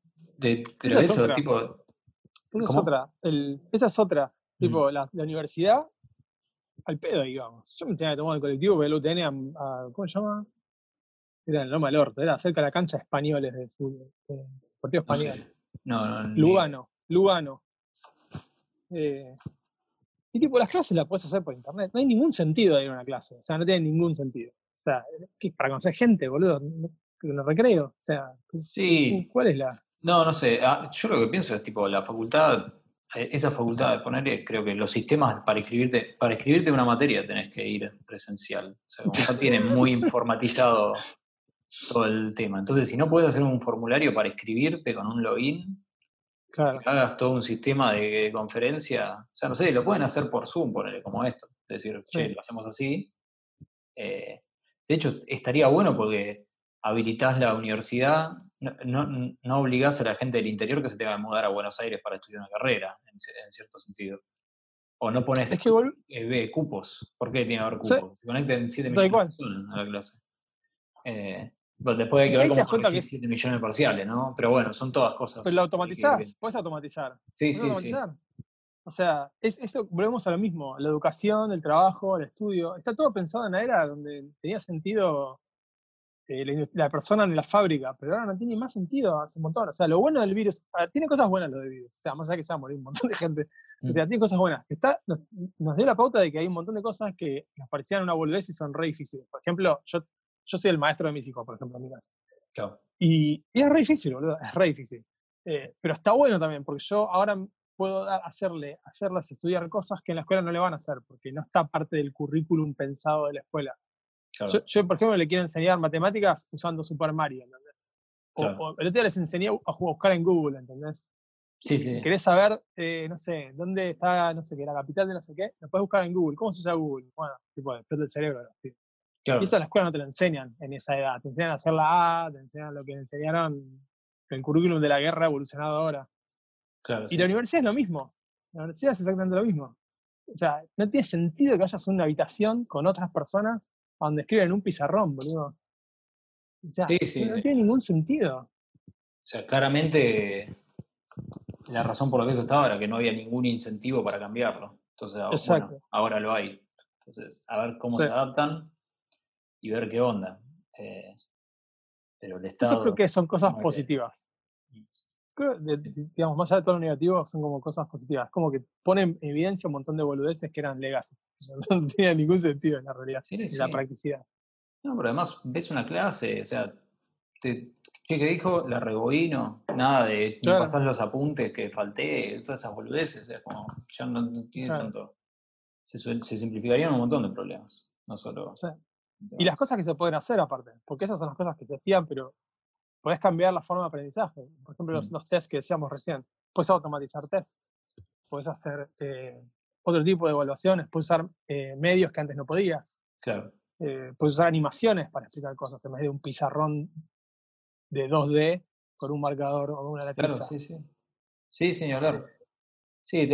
de- pero Esa es eso, otra. tipo, Esa es otra. el- esa es otra. Tipo, la, la universidad, al pedo, digamos. Yo me tenía que tomar el colectivo, porque el UTN a, a- ¿Cómo se llama? Era en Loma del Orto, era cerca de la cancha de españoles de fútbol. de no sé. Español. No, no, ni- Lugano, Lugano. Eh, y tipo, las clases las puedes hacer por internet. No hay ningún sentido de ir a una clase. O sea, no tiene ningún sentido. O sea, para conocer gente, boludo. No- En el recreo. O sea, Sí, ¿cuál es la...? No, no sé. ah, Yo lo que pienso es tipo la facultad, eh, esa facultad de poner, creo que los sistemas para escribirte, para escribirte una materia tenés que ir presencial. O sea, como no tienen muy informatizado todo el tema. Entonces, si no puedes hacer un formulario para escribirte con un login, Claro. que hagas todo un sistema de conferencia, o sea, no sé, lo pueden hacer por Zoom, ponerle como esto. Es decir, che, lo hacemos así. Eh, de hecho, estaría bueno porque habilitás la universidad, no, no, no obligás a la gente del interior que se tenga que mudar a Buenos Aires para estudiar una carrera, en, en cierto sentido. O no pones Es que vol- eh, ve, cupos. ¿Por qué tiene que haber Sí. cupos? Se conecten 7 Tal millones de personas a la clase. Eh, bueno, después hay que ver cómo que corregir 7 millones de parciales, ¿no? Pero bueno, son todas cosas. Pero lo que- que- automatizás, puedes automatizar. Sí, ¿Puedes sí, sí. automatizar? O sea, es, esto, volvemos a lo mismo, la educación, el trabajo, el estudio, está todo pensado en la era donde tenía sentido eh, la, persona en la fábrica, pero ahora no tiene más sentido hace un montón. O sea, lo bueno del virus, ah, tiene cosas buenas lo del virus, o sea, más allá que se va a morir un montón de gente, o sea, tiene cosas buenas. Está, nos, nos dio la pauta de que hay un montón de cosas que nos parecían una boludez y son re difíciles. Por ejemplo, yo, yo soy el maestro de mis hijos, por ejemplo, en mi casa. Claro. Y, y es re difícil, boludo, es re difícil. Eh, pero está bueno también, porque yo ahora puedo dar- hacerle, hacerlas estudiar cosas que en la escuela no le van a hacer, porque no está parte del currículum pensado de la escuela. Claro. Yo, yo, por ejemplo, le quiero enseñar matemáticas usando Super Mario, ¿entendés? O, Claro. o el otro día les enseñé a buscar en Google, ¿entendés? sí, Si sí. querés saber, eh, no sé, dónde está, no sé qué, la capital de no sé qué, lo puedes buscar en Google. ¿Cómo se usa Google? Bueno, tipo, explota el cerebro. claro. Y eso en la escuela no te lo enseñan en esa edad. Te enseñan a hacer la A, te enseñan lo que enseñaron el currículum de la guerra evolucionado ahora. claro, Y sí, la sí. universidad es lo mismo. La universidad es exactamente lo mismo. O sea, no tiene sentido que vayas a una habitación con otras personas a donde escriben en un pizarrón, boludo. O sea, Sí, sí. no tiene ningún sentido. O sea, claramente la razón por la que eso estaba era que no había ningún incentivo para cambiarlo. Entonces, ah, bueno, ahora lo hay. Entonces, a ver cómo Sí. se adaptan y ver qué onda. Eh, pero el Estado. Eso creo que son cosas positivas. Digamos, más allá de todo lo negativo, son como cosas positivas. Como que ponen en evidencia un montón de boludeces que eran legacy. [LAUGHS] No, tenía ningún sentido en la realidad, en la practicidad. No, pero además ves una clase, o sea, te, ¿qué dijo? La reboíno, nada de pasar los apuntes que falté, todas esas boludeces, o sea, como ya no, tiene tanto. Se, se, simplificarían un montón de problemas, no solo. Y las cosas que se pueden hacer aparte, porque esas son las cosas que se hacían, pero Puedes cambiar la forma de aprendizaje. Por ejemplo, los, mm. los tests que decíamos recién. Puedes automatizar tests. Puedes hacer eh, otro tipo de evaluaciones. Puedes usar eh, medios que antes no podías. Claro. Eh, puedes usar animaciones para explicar cosas en vez de un pizarrón de 2D con un marcador o una letra. Claro, sí, sí. Sí, señor. Sí,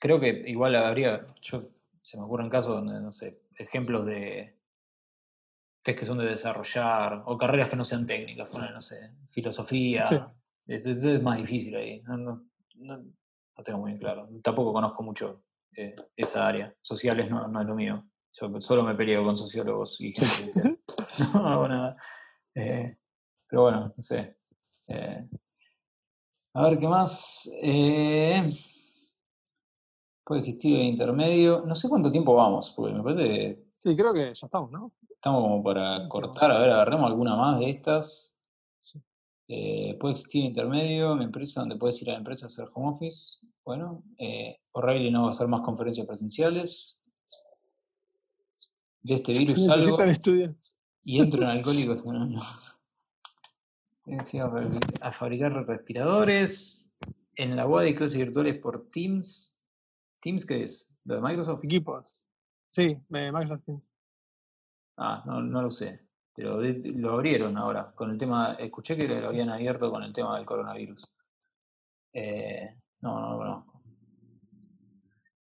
creo que igual habría, yo se me ocurren casos donde, no sé, ejemplos de, test que son de desarrollar, o carreras que no sean técnicas, poner, no sé, filosofía. es más difícil ahí. No, no, no, tengo muy claro. Tampoco conozco mucho eh, esa área. Sociales no, no, es lo mío. Yo solo me peleo con sociólogos y gente [LAUGHS] [LAUGHS] no hago nada. Eh, pero bueno, no sé. Eh, a ver, ¿qué más? puede existir el intermedio. No sé cuánto tiempo vamos, porque me parece Sí, creo que ya estamos, ¿no? Estamos como para cortar, a ver, agarremos alguna más de estas. Eh, puede existir intermedio, mi empresa, donde puedes ir a la empresa a hacer home office. Bueno, eh, O'Reilly no va a hacer más conferencias presenciales. De este [LAUGHS] virus salgo y entro en [LAUGHS] alcohólicos A fabricar respiradores. En la web de clases virtuales por Teams. ¿Teams qué es? ¿Lo de Microsoft? Equipos. Sí, Microsoft Teams. Ah, no, no lo sé. Pero lo abrieron ahora. Con el tema, escuché que lo habían abierto con el tema del coronavirus. Eh, no, no lo conozco.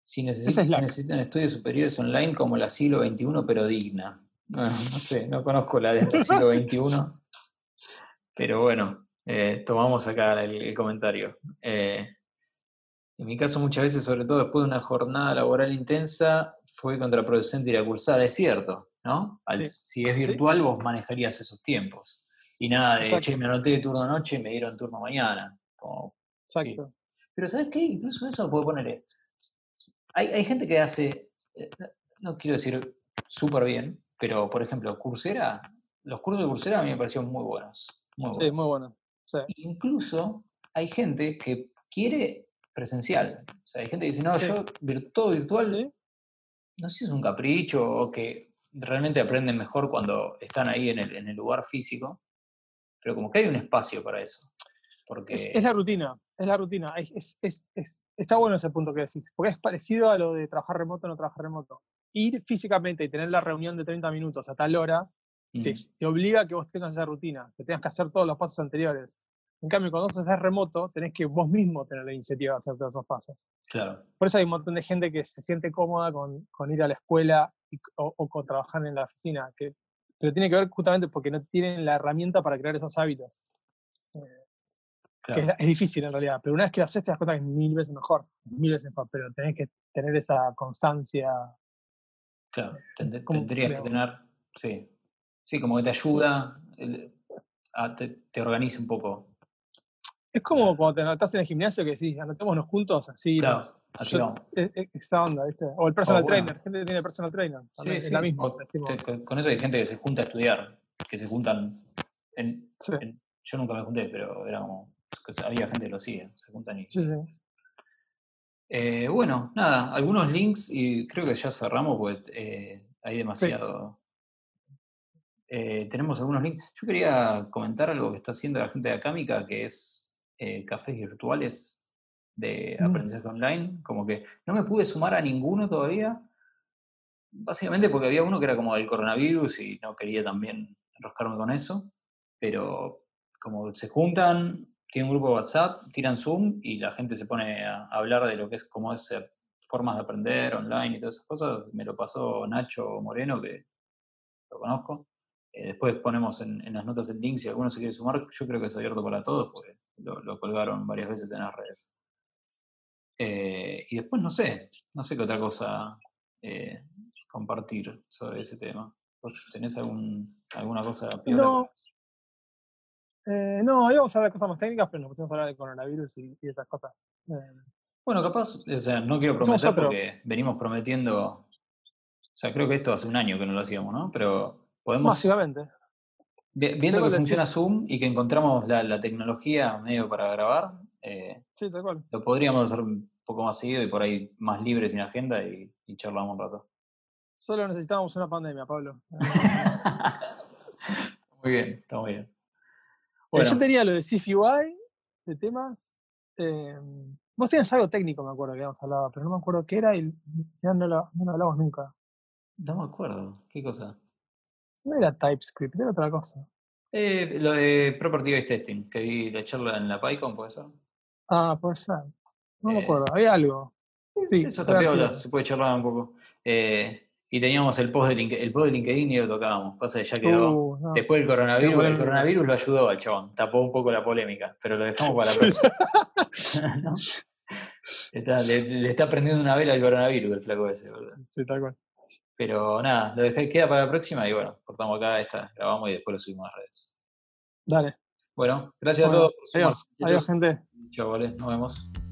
Si necesitan, estudios superiores online como la siglo XXI, pero digna. No, sé, no conozco la del [LAUGHS] siglo XXI. Pero bueno, eh, tomamos acá el, comentario. Eh, en mi caso, muchas veces, sobre todo después de una jornada laboral intensa, fue contraproducente ir a cursar. Es cierto, ¿no? Si es virtual, vos manejarías esos tiempos. Y nada de, che, me anoté de turno noche y me dieron turno mañana. Exacto. Pero ¿sabes qué? Incluso eso puede poner. Hay, hay gente que hace, eh, no quiero decir súper bien, pero por ejemplo, Coursera, los cursos de Coursera a mí me parecieron muy buenos. Muy Sí, muy buenos. Incluso hay gente que quiere presencial. O sea, hay gente que dice, no, yo todo virtual, no sé si es un capricho o que realmente aprenden mejor cuando están ahí en el, en el lugar físico, pero como que hay un espacio para eso. Porque... Es, la rutina, es la rutina. Es, está bueno ese punto que decís, porque es parecido a lo de trabajar remoto o no trabajar remoto. Ir físicamente y tener la reunión de 30 minutos a tal hora te, te, obliga a que vos tengas esa rutina, que tengas que hacer todos los pasos anteriores. En cambio, cuando vos haces remoto, tenés que vos mismo tener la iniciativa de hacer todos esos pasos. Claro. Por eso hay un montón de gente que se siente cómoda con, con ir a la escuela o, con trabajar en la oficina, que, pero tiene que ver justamente porque no tienen la herramienta para crear esos hábitos. Eh, es, difícil en realidad, pero una vez que lo haces te das cuenta que es mil veces mejor, mil veces mejor, pero tenés que tener esa constancia. Claro, tendrías que tener, sí, sí, como que te ayuda, te, te organiza un poco es como cuando te anotás en el gimnasio que decís, anotémonos juntos, así. Claro, así e, e, Esa onda, ¿viste? O el personal trainer, gente que tiene personal trainer. Sí, es la misma. con eso hay gente que se junta a estudiar, que se juntan. En, yo nunca me junté, pero era como. Había gente que lo sigue, se juntan y. Sí, eh, bueno, nada, algunos links y creo que ya cerramos porque eh, hay demasiado. Eh, tenemos algunos links. Yo quería comentar algo que está haciendo la gente de Acámica, que es eh, cafés virtuales de mm. aprendizaje online, como que no me pude sumar a ninguno todavía, básicamente porque había uno que era como del coronavirus y no quería también enroscarme con eso, pero como se juntan, tienen un grupo de WhatsApp, tiran Zoom y la gente se pone a hablar de lo que es cómo es formas de aprender online y todas esas cosas, me lo pasó Nacho Moreno, que lo conozco. Eh, después ponemos en, en, las notas el link si alguno se quiere sumar. Yo creo que es abierto para todos porque lo, colgaron varias veces en las redes. Eh, y después no sé, no sé qué otra cosa eh, compartir sobre ese tema. ¿Tenés algún, alguna cosa No, Eh, no, íbamos a hablar de cosas más técnicas, pero nos pusimos a hablar de coronavirus y, y esas cosas. Bueno, capaz, o sea, no quiero prometer porque venimos prometiendo. O sea, creo que esto hace un año que no lo hacíamos, ¿no? Pero podemos. básicamente. Viendo que funciona Zoom y que encontramos la, la tecnología medio para grabar, eh, Sí, tal cual. lo podríamos hacer un poco más seguido y por ahí más libre sin agenda y, y charlamos un rato. Solo necesitábamos una pandemia, Pablo. [LAUGHS] Muy bien, está muy bien. Eh, Bueno, Yo tenía lo de CFUI, de temas. eh, vos tenías algo técnico, me acuerdo que habíamos hablado, pero no me acuerdo qué era y ya no lo, no lo hablamos nunca. no me acuerdo. ¿Qué cosa? No era TypeScript, era otra cosa. Eh, lo de Property Based Testing, que vi la charla en la PyCon, ¿puede ser? Ah, puede ser. No me Eh, acuerdo, había algo. Sí, Eso piola, sido. se puede charlar un poco. Eh, y teníamos el post de LinkedIn, el post de LinkedIn y lo tocábamos. Pasa que ya quedó. Uh, no. Después del coronavirus, el coronavirus sí. lo ayudó al chabón, tapó un poco la polémica, pero lo dejamos para la próxima. [LAUGHS] [LAUGHS] ¿No? Está- le, le está prendiendo una vela al coronavirus el flaco ese, ¿verdad? Sí, tal cual. Pero nada, lo dejé, queda para la próxima y bueno, cortamos acá, esta, grabamos y después lo subimos a redes. Dale. Bueno, gracias Bueno, a todos. por adiós. Adiós, gente. Chao, vale, nos vemos.